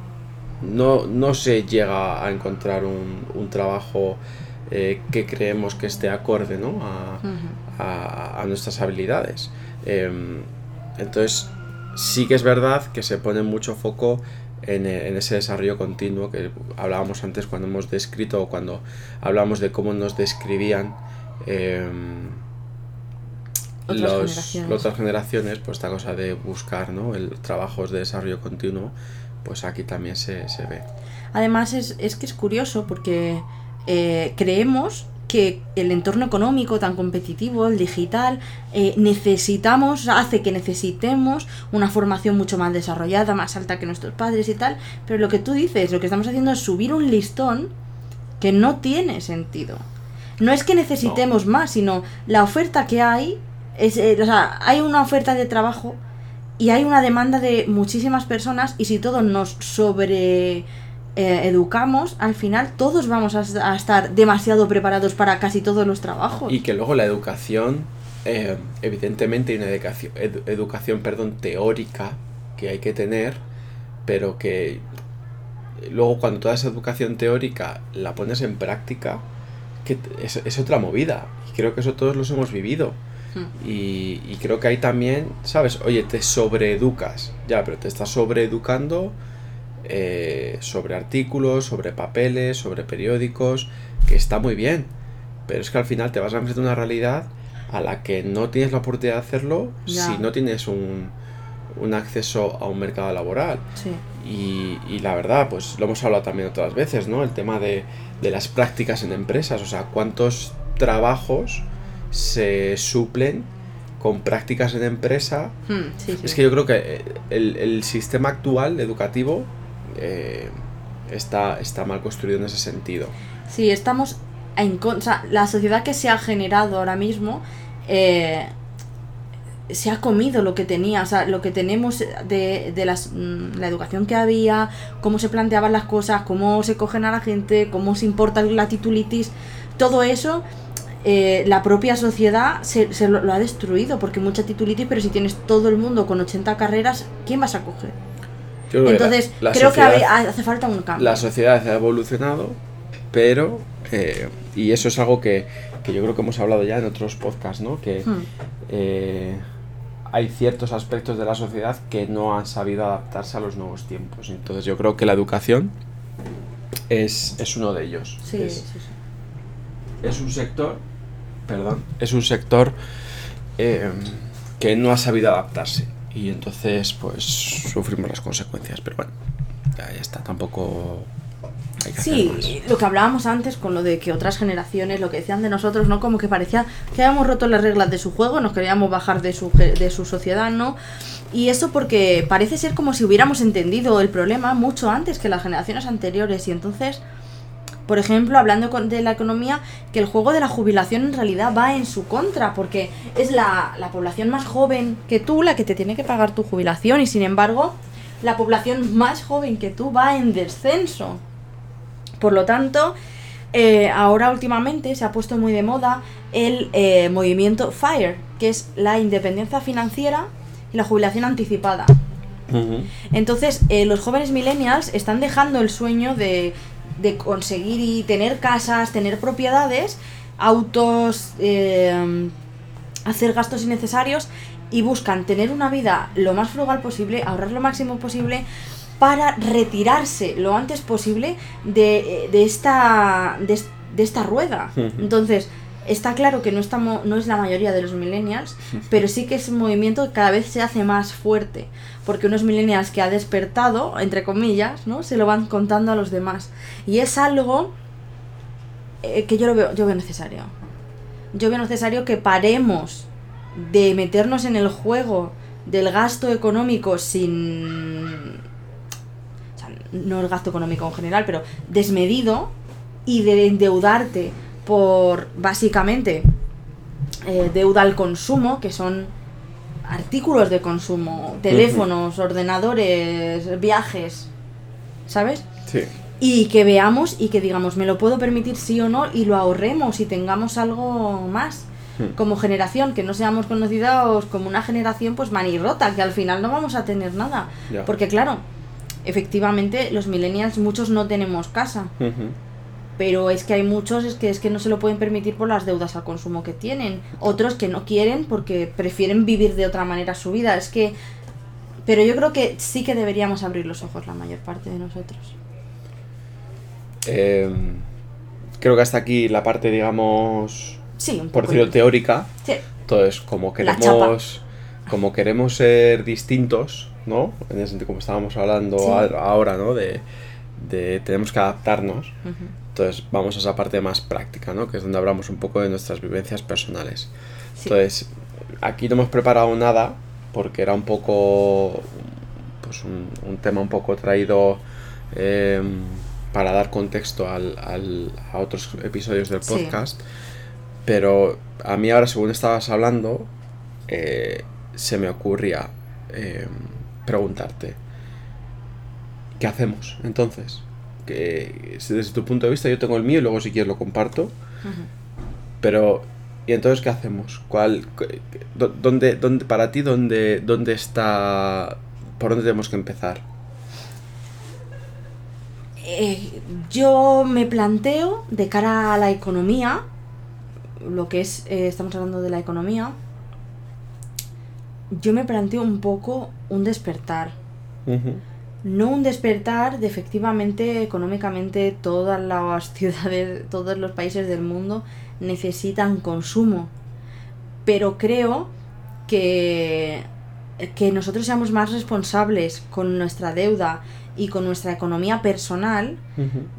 no, no se llega a encontrar un, un trabajo eh, que creemos que esté acorde ¿no? a, a- a nuestras habilidades. Em, entonces, sí que es verdad que se pone mucho foco en, e- en ese desarrollo continuo que hablábamos antes cuando hemos descrito o cuando hablábamos de cómo nos describían em, Otras los- generaciones. otras generaciones, pues esta cosa de buscar ¿no? el trabajos de desarrollo continuo, pues aquí también se, se ve. Además es, es que es curioso porque eh, creemos que el entorno económico tan competitivo, el digital, eh, necesitamos, hace que necesitemos una formación mucho más desarrollada, más alta que nuestros padres y tal, pero lo que tú dices, lo que estamos haciendo es subir un listón que no tiene sentido. No es que necesitemos más, sino la oferta que hay, es, eh, o sea, hay una oferta de trabajo y hay una demanda de muchísimas personas y si todos nos sobre eh, educamos, al final todos vamos a, a estar demasiado preparados para casi todos los trabajos. Y que luego la educación, eh, evidentemente hay una educación, edu- educación perdón, teórica que hay que tener, pero que luego cuando toda esa educación teórica la pones en práctica, que es, es otra movida. Y creo que eso todos los hemos vivido. Hmm. Y, y creo que ahí también, ¿sabes? Oye, te sobreeducas, ya, pero te estás sobreeducando eh, sobre artículos, sobre papeles, sobre periódicos, que está muy bien, pero es que al final te vas a enfrentar a una realidad a la que no tienes la oportunidad de hacerlo Ya. si no tienes un, un acceso a un mercado laboral. Sí. Y, y la verdad, pues lo hemos hablado también otras veces, ¿no? El tema de, de las prácticas en empresas, o sea, cuántos trabajos se suplen con prácticas en empresa. Hmm, sí, sí. Es que yo creo que eh, el, el sistema actual educativo eh, está, está mal construido en ese sentido. Sí, estamos en contra. La sociedad que se ha generado ahora mismo eh, se ha comido lo que tenía, o sea, lo que tenemos de, de las, mm, la educación que había, cómo se planteaban las cosas, cómo se cogen a la gente, cómo se importa la titulitis, todo eso. eh, la propia sociedad se, se lo, lo ha destruido porque mucha titulitis, pero si tienes todo el mundo con 80 carreras, ¿quién vas a coger? Yo que la- Entonces, la creo que sociedad- habe- hace falta un cambio. la sociedad ha evolucionado, pero, eh, y eso es algo que, que yo creo que hemos hablado ya en otros podcasts, ¿no? Que Hmm. eh, hay ciertos aspectos de la sociedad que no han sabido adaptarse a los nuevos tiempos. Entonces yo creo que la educación es, es uno de ellos. Sí, es, sí, sí. es un sector perdón, es un sector eh, que no ha sabido adaptarse y entonces pues sufrimos las consecuencias, pero bueno, ya, ya está, tampoco Sí, lo que hablábamos antes con lo de que otras generaciones, lo que decían de nosotros, ¿no? Como que parecía que habíamos roto las reglas de su juego, nos queríamos bajar de su, de su sociedad, ¿no? Y eso porque parece ser como si hubiéramos entendido el problema mucho antes que las generaciones anteriores. Y entonces, por ejemplo, hablando de la economía, que el juego de la jubilación en realidad va en su contra, porque es la, la población más joven que tú la que te tiene que pagar tu jubilación, y sin embargo, la población más joven que tú va en descenso. Por lo tanto, eh, ahora últimamente se ha puesto muy de moda el eh, movimiento FIRE, que es la independencia financiera y la jubilación anticipada. Entonces, eh, los jóvenes millennials están dejando el sueño de, de conseguir y tener casas, tener propiedades, autos, hacer gastos innecesarios y buscan tener una vida lo más frugal posible, ahorrar lo máximo posible para retirarse lo antes posible de, eh, de esta, de, es- de esta rueda. Entonces, está claro que no, estamos, no es la mayoría de los millennials, pero sí que es un movimiento que cada vez se hace más fuerte, porque unos millennials que ha despertado, entre comillas, ¿no? se lo van contando a los demás. Y es algo eh, que yo lo veo, yo veo necesario. Yo veo necesario que paremos de meternos en el juego del gasto económico sin... no el gasto económico en general, pero desmedido y de endeudarte por básicamente eh, deuda al consumo, que son artículos de consumo, teléfonos, ordenadores, viajes, ¿sabes? Sí. Y que veamos y que digamos, me lo puedo permitir sí o no, y lo ahorremos y tengamos algo más. Hmm. Como generación, que no seamos conocidos como una generación pues manirrota, que al final no vamos a tener nada. Porque claro, efectivamente los millennials muchos no tenemos casa, pero es que hay muchos es que es que no se lo pueden permitir por las deudas al consumo que tienen, otros que no quieren porque prefieren vivir de otra manera su vida, es que pero yo creo que sí que deberíamos abrir los ojos la mayor parte de nosotros. Eh, creo que hasta aquí la parte, digamos, Sí, un por decirlo teórica. Sí. Entonces, como queremos, como queremos ser distintos, ¿no? En ese sentido, como estábamos hablando Sí. a- ahora, ¿no? De, de tenemos que adaptarnos. Entonces, vamos a esa parte más práctica, ¿no? Que es donde hablamos un poco de nuestras vivencias personales. Sí. Entonces, aquí no hemos preparado nada porque era un poco, pues un, un tema un poco traído eh, para dar contexto al, al- a otros episodios del Sí. podcast. Pero a mí ahora, según estabas hablando, eh, se me ocurría eh, preguntarte, ¿qué hacemos entonces? Que desde tu punto de vista yo tengo el mío y luego si quieres lo comparto. Pero, ¿y entonces qué hacemos? ¿Cuál, cu- dó- dónde, dónde, para ti, dónde, dónde está, por dónde tenemos que empezar? Eh, yo me planteo de cara a la economía, lo que es, eh, estamos hablando de la economía, yo me planteo un poco un despertar. No un despertar de efectivamente, económicamente, todas las ciudades, todos los países del mundo necesitan consumo. Pero creo que, que nosotros seamos más responsables con nuestra deuda y con nuestra economía personal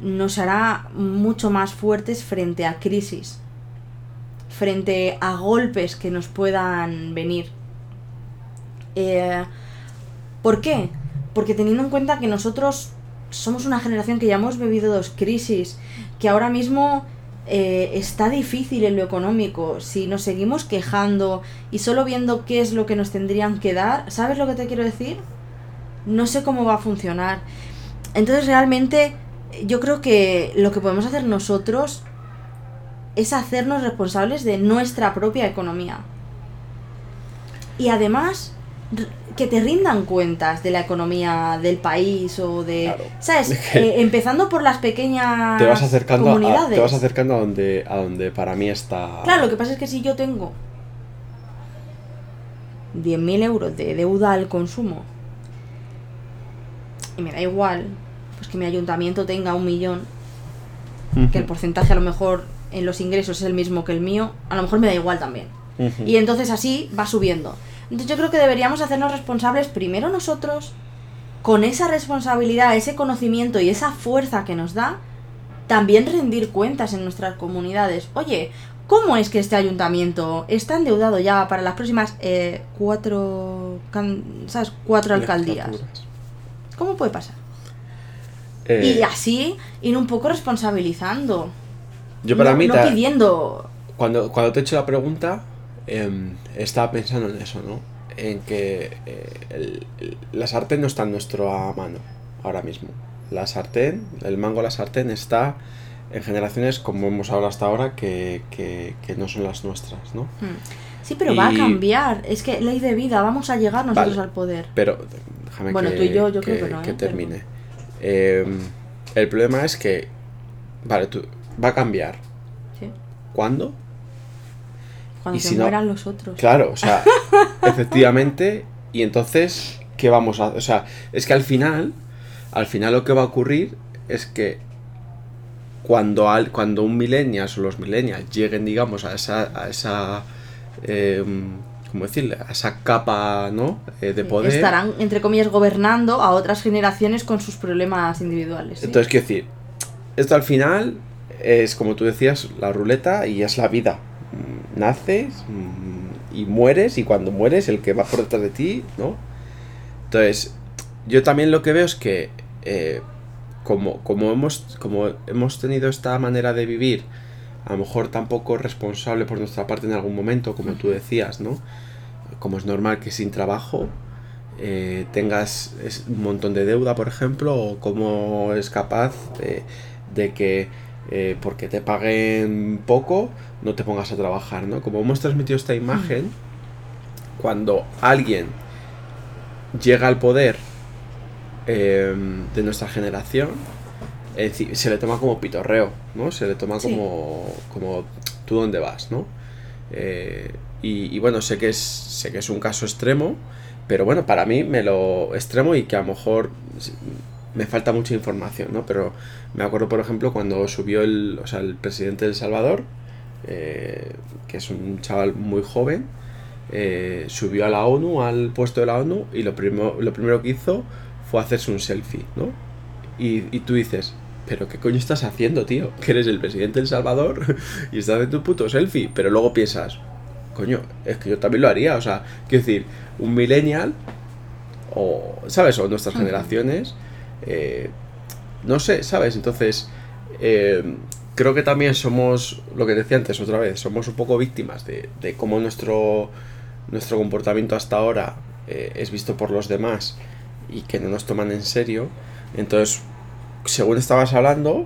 nos hará mucho más fuertes frente a crisis, frente a golpes que nos puedan venir. Eh, ¿Por qué? Porque teniendo en cuenta que nosotros somos una generación que ya hemos vivido dos crisis, que ahora mismo eh, está difícil en lo económico, si nos seguimos quejando y solo viendo qué es lo que nos tendrían que dar, ¿sabes lo que te quiero decir? No sé cómo va a funcionar. Entonces realmente yo creo que lo que podemos hacer nosotros es hacernos responsables de nuestra propia economía. Y además, que te rindan cuentas de la economía del país o de... Claro. ¿Sabes? Eh, empezando por las pequeñas Te vas acercando, a, comunidades. te vas acercando a donde, a donde para mí está... Claro, lo que pasa es que si yo tengo 10.000 euros de deuda al consumo y me da igual, pues que mi ayuntamiento tenga un millón, que el porcentaje a lo mejor en los ingresos es el mismo que el mío, a lo mejor me da igual también. Y entonces así va subiendo. Entonces yo creo que deberíamos hacernos responsables primero nosotros, con esa responsabilidad, ese conocimiento y esa fuerza que nos da, también rendir cuentas en nuestras comunidades. Oye, ¿cómo es que este ayuntamiento está endeudado ya para las próximas eh, cuatro, ¿sabes? cuatro alcaldías? ¿Cómo puede pasar? Eh, Y así ir un poco responsabilizando. yo para no, mí, no pidiendo. cuando, cuando te he hecho la pregunta, em, estaba pensando en eso, ¿no? En que eh, el- el- la sartén no está en nuestra mano ahora mismo. La sartén, el mango la sartén está en generaciones, como hemos hablado hasta ahora, que, que- que no son las nuestras, ¿no? Hmm. Sí, pero va a cambiar. Es que ley de vida, vamos a llegar nosotros Vale. al poder. Pero déjame Bueno, que, tú y yo, yo creo que no, ¿eh? Pero- termine. Em, el problema es que, vale, tú, va a cambiar. Sí. ¿Cuándo? Cuando Y se si no- mueran los otros. Claro, o sea, efectivamente, y entonces, ¿qué vamos a O sea, es que al final, al final lo que va a ocurrir es que cuando, al, cuando un millennials o los millennials lleguen, digamos, a esa, a esa em, ¿cómo decirle? A esa capa, ¿no? Eh, de poder. Estarán, entre comillas, gobernando a otras generaciones con sus problemas individuales. sí. Entonces, quiero decir, esto al final es, como tú decías, la ruleta y es la vida. Naces mm, y mueres y cuando mueres el que va por detrás de ti, ¿no? Entonces, yo también lo que veo es que eh, como, como, hemos, como hemos tenido esta manera de vivir, a lo mejor tampoco responsable por nuestra parte en algún momento, como tú decías, ¿no? Como es normal que sin trabajo eh, tengas un montón de deuda, por ejemplo, o cómo es capaz de, de que eh, porque te paguen poco no te pongas a trabajar, ¿no? Como hemos transmitido esta imagen, cuando alguien llega al poder eh, de nuestra generación, se le toma como pitorreo, ¿no? Se le toma Sí. como, como tú dónde vas, ¿no? Eh, y, y bueno, sé que, es, sé que es un caso extremo, pero bueno, para mí me lo extremo y que a lo mejor me falta mucha información, ¿no? Pero me acuerdo, por ejemplo, cuando subió el, o sea, el presidente de El Salvador, eh, que es un chaval muy joven, eh, subió a la ONU, al puesto de la ONU, y lo, primo- lo primero que hizo fue hacerse un selfie, ¿no? Y, y tú dices, pero ¿qué coño estás haciendo, tío? Que eres el presidente de El Salvador y estás haciendo tu puto selfie. Pero luego piensas, coño, es que yo también lo haría. O sea, quiero decir, un millennial, o, ¿sabes? O nuestras generaciones, eh, no sé, ¿sabes? Entonces, eh, creo que también somos, lo que decía antes otra vez, somos un poco víctimas de, de cómo nuestro, nuestro comportamiento hasta ahora eh, es visto por los demás y que no nos toman en serio. Entonces, según estabas hablando,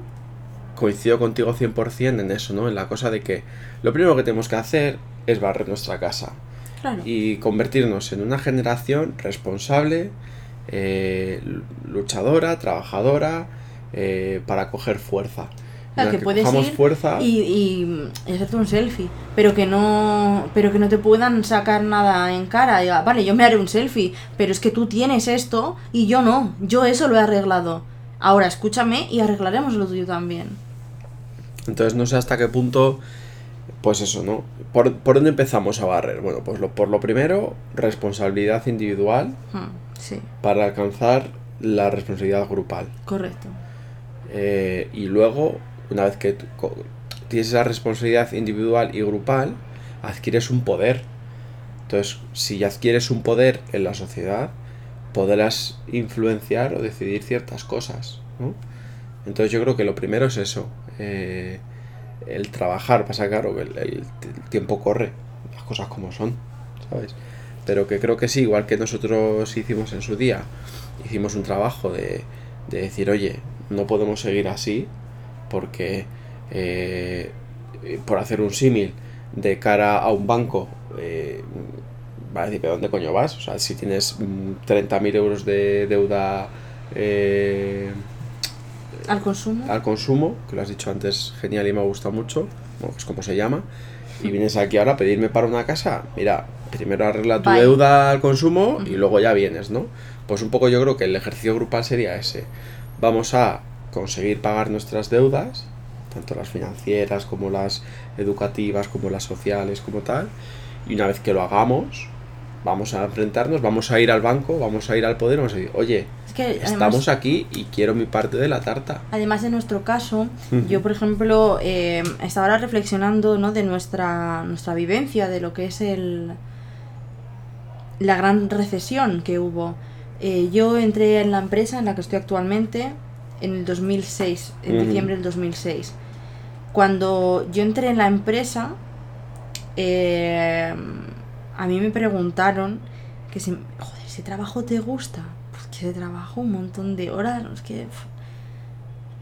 coincido contigo 100% en eso, ¿no? En la cosa de que lo primero que tenemos que hacer es barrer nuestra casa Claro. y convertirnos en una generación responsable, eh, luchadora, trabajadora, eh, para coger fuerza. Claro, Una que puedes ir fuerza. y, y, y hacerte un selfie, pero que no pero que no te puedan sacar nada en cara. Diga, vale, yo me haré un selfie, pero es que tú tienes esto y yo no. Yo eso lo he arreglado. Ahora escúchame y arreglaremos lo tuyo también. Entonces no sé hasta qué punto, pues eso, ¿no? ¿Por, por dónde empezamos a barrer? Bueno, pues lo, por lo primero, responsabilidad individual Hmm, sí, para alcanzar la responsabilidad grupal. correcto. Eh, y luego, una vez que tienes esa responsabilidad individual y grupal, adquieres un poder. Entonces, si adquieres un poder en la sociedad, podrás influenciar o decidir ciertas cosas. ¿no? Entonces, yo creo que lo primero es eso. eh, el trabajar, claro que el, el tiempo corre, las cosas como son, ¿sabes? Pero que creo que sí, igual que nosotros hicimos en su día, hicimos un trabajo de, de decir, oye, no podemos seguir así porque eh, por hacer un símil de cara a un banco eh, va a decir, ¿pero dónde coño vas? O sea, si tienes mm, 30.000 euros de deuda eh, Al consumo. al consumo, que lo has dicho antes genial y me ha gustado mucho, bueno, pues como se llama, y vienes aquí ahora a pedirme para una casa, mira, primero arregla tu Bye. deuda al consumo y luego ya vienes, ¿no? Pues un poco yo creo que el ejercicio grupal sería ese. Vamos a conseguir pagar nuestras deudas, tanto las financieras como las educativas, como las sociales, como tal. Y una vez que lo hagamos, vamos a enfrentarnos, vamos a ir al banco, vamos a ir al poder, vamos a decir, oye, estamos aquí y quiero mi parte de la tarta. Además, en nuestro caso, yo, por ejemplo, eh, estaba ahora reflexionando ¿no? de nuestra, nuestra vivencia, de lo que es el la gran recesión que hubo. Eh, yo entré en la empresa en la que estoy actualmente en el 2006, en diciembre del 2006. Cuando yo entré en la empresa, eh, a mí me preguntaron que si, joder, ¿ese trabajo te gusta? Pues que trabajo un montón de horas, es que...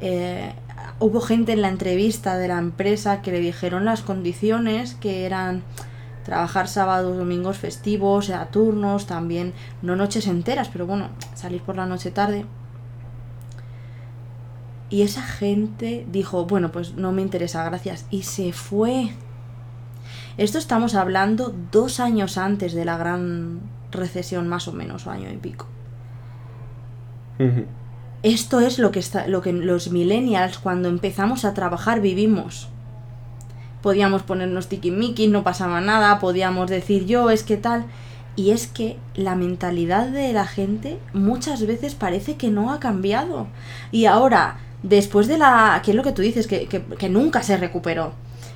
Eh, hubo gente en la entrevista de la empresa que le dijeron las condiciones que eran trabajar sábados, domingos festivos, a turnos, también, no noches enteras, pero bueno, salir por la noche tarde. Y esa gente dijo, bueno, pues no me interesa, gracias. Y se fue. Esto estamos hablando dos años antes de la gran recesión, más o menos, o año y pico. Esto es lo que, está, lo que los millennials, cuando empezamos a trabajar, vivimos podíamos ponernos tiquimiquis, no pasaba nada, podíamos decir yo, es que tal. Y es que la mentalidad de la gente muchas veces parece que no ha cambiado. Y ahora, después de la... ¿Qué es lo que tú dices? Que, que, nunca se recuperó.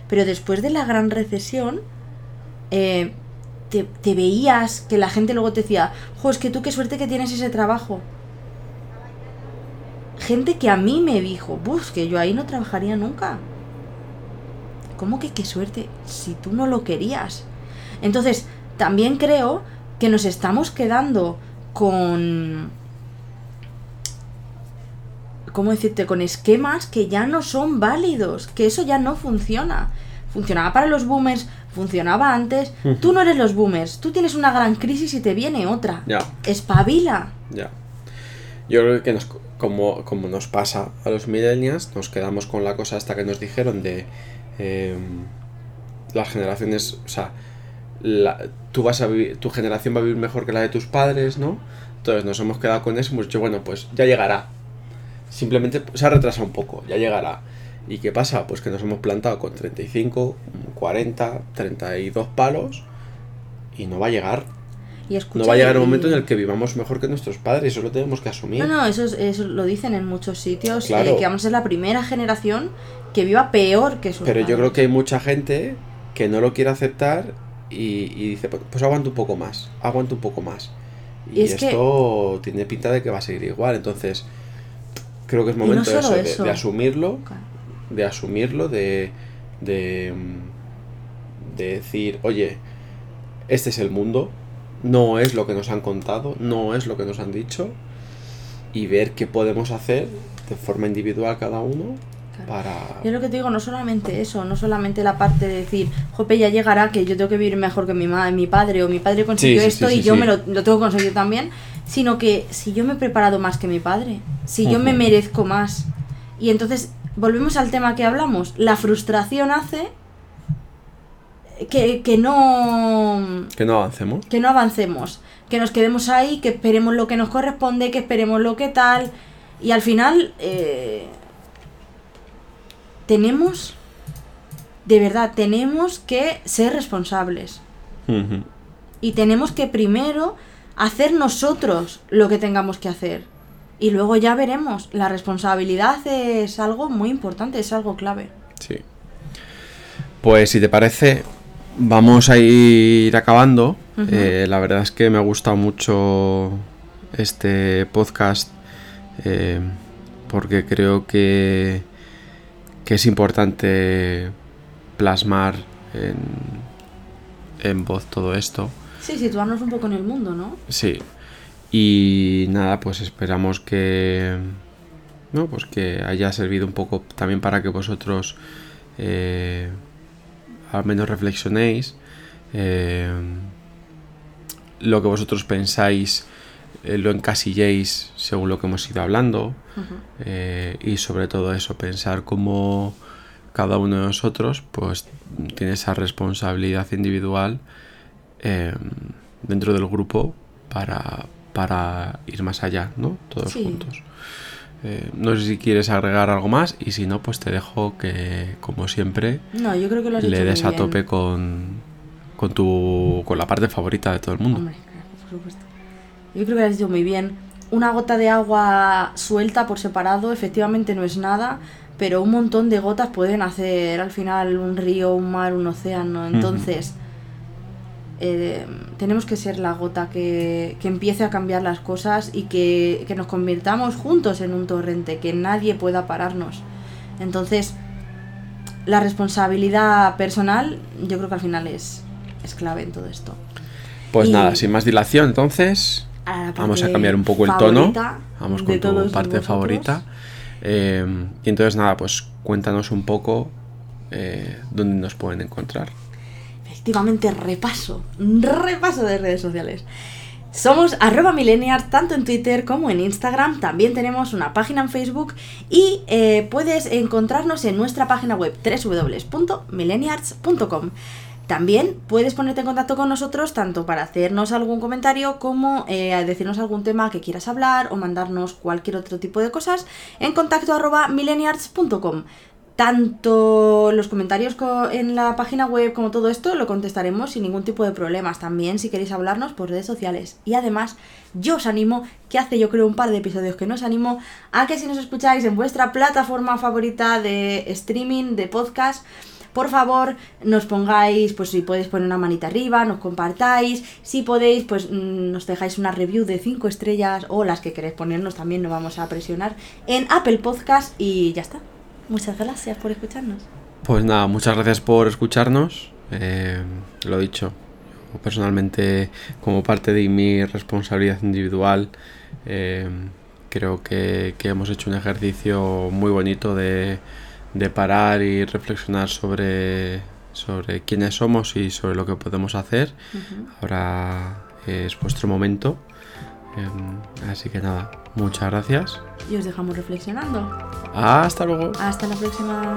Pero después de la gran recesión, eh, te, te, veías que la gente luego te decía, jo, es que tú qué suerte que tienes ese trabajo. Gente que a mí me dijo, buf, que yo ahí no trabajaría nunca. ¿Cómo que qué suerte? Si tú no lo querías. Entonces, también creo que nos estamos quedando con... ¿Cómo decirte? Con esquemas que ya no son válidos, que eso ya no funciona. Funcionaba para los boomers, funcionaba antes. Tú no eres los boomers, tú tienes una gran crisis y te viene otra. Ya. Espabila. Ya. Yo creo que como, como nos pasa a los millennials, nos quedamos con la cosa hasta que nos dijeron de Em, las generaciones, o sea, tú vas a tu generación va a vivir mejor que la de tus padres, ¿no? Entonces nos hemos quedado con eso y hemos dicho, bueno, pues ya llegará. Simplemente se ha retrasado un poco, ya llegará. ¿Y qué pasa? Pues que nos hemos plantado con 35, 40, 32 palos y no va a llegar no va a llegar un momento en el que vivamos mejor que nuestros padres, eso lo tenemos que asumir. No, no, eso, eso lo dicen en muchos sitios, eh, que vamos a ser la primera generación que viva peor que sus Pero yo creo que hay mucha gente que no lo quiere aceptar y, dice, pues, pues aguanto un poco más, aguanto un poco más. Y, esto tiene pinta de que va a seguir igual, entonces creo que es momento de, asumirlo, de asumirlo, de, de, de decir, oye, este es el mundo, no es lo que nos han contado, no es lo que nos han dicho, y ver qué podemos hacer de forma individual cada uno para... Yo lo que te digo, no solamente eso, no solamente la parte de decir, jope, ya llegará que yo tengo que vivir mejor que mi, mi padre, o mi padre consiguió esto y yo me lo, lo, tengo que conseguir también, sino que si yo me he preparado más que mi padre, si yo me merezco más, y entonces volvemos al tema que hablamos, la frustración hace que, que no... Que no avancemos. Que no avancemos. Que nos quedemos ahí, que esperemos lo que nos corresponde, que esperemos lo que tal. Y al final... Eh, tenemos... De verdad, tenemos que ser responsables. Y tenemos que primero hacer nosotros lo que tengamos que hacer. Y luego ya veremos. La responsabilidad es algo muy importante, es algo clave. Sí. Pues si te parece, Vamos a ir acabando. Eh, la verdad es que me ha gustado mucho este podcast eh, porque creo que, que, es importante plasmar en, en voz todo esto. Sí, situarnos un poco en el mundo, ¿no? Sí. Y nada, pues esperamos que, ¿no? pues que haya servido un poco también para que vosotros eh, al menos reflexionéis eh, lo que vosotros pensáis eh, lo encasilléis según lo que hemos ido hablando eh, y sobre todo eso pensar cómo cada uno de nosotros pues tiene esa responsabilidad individual dentro del grupo para, para ir más allá, ¿no? Todos juntos. Eh, no sé si quieres agregar algo más y si no, pues te dejo que, como siempre, No, yo creo que lo has le des a bien. tope con, con, tu, con la parte favorita de todo el mundo. Hombre, claro, por supuesto. Yo creo que lo has dicho muy bien. Una gota de agua suelta por separado efectivamente no es nada, pero un montón de gotas pueden hacer al final un río, un mar, un océano. Entonces, eh, tenemos que ser la gota que, que empiece a cambiar las cosas y que, que nos convirtamos juntos en un torrente, que nadie pueda pararnos. Entonces, la responsabilidad personal yo creo que al final es, es clave en todo esto. Pues Y- nada, sin más dilación, entonces A vamos a cambiar un poco el tono. Vamos con tu parte favorita. Eh, y entonces nada, pues cuéntanos un poco eh, dónde nos pueden encontrar. Repaso. Repaso de redes sociales. Somos arroba millennials tanto en Twitter como en Instagram. También tenemos una página en Facebook y eh, puedes encontrarnos en nuestra página web www.millennials.com. También puedes ponerte en contacto con nosotros tanto para hacernos algún comentario como eh, decirnos algún tema que quieras hablar o mandarnos cualquier otro tipo de cosas en contacto arroba millennials.com. Tanto los comentarios co- en la página web como todo esto lo contestaremos sin ningún tipo de problemas. También si queréis hablarnos por redes sociales. Y además, yo os animo, que hace yo creo un par de episodios que no os animo, a que si nos escucháis en vuestra plataforma favorita de streaming, de podcast, por favor, nos pongáis, pues si podéis poner una manita arriba, nos compartáis, si podéis, pues mm, nos dejáis una review de 5 estrellas o las que queréis ponernos también, no vamos a presionar, en Apple Podcast y ya está. Muchas gracias por escucharnos. Pues nada, muchas gracias por escucharnos. Eh, lo dicho, yo personalmente, como parte de mi responsabilidad individual, eh, creo que, que hemos hecho un ejercicio muy bonito de, de parar y reflexionar sobre, sobre quiénes somos y sobre lo que podemos hacer. Ahora es vuestro momento. Eh, así que nada, muchas gracias. Y os dejamos reflexionando. Hasta luego. Hasta la próxima.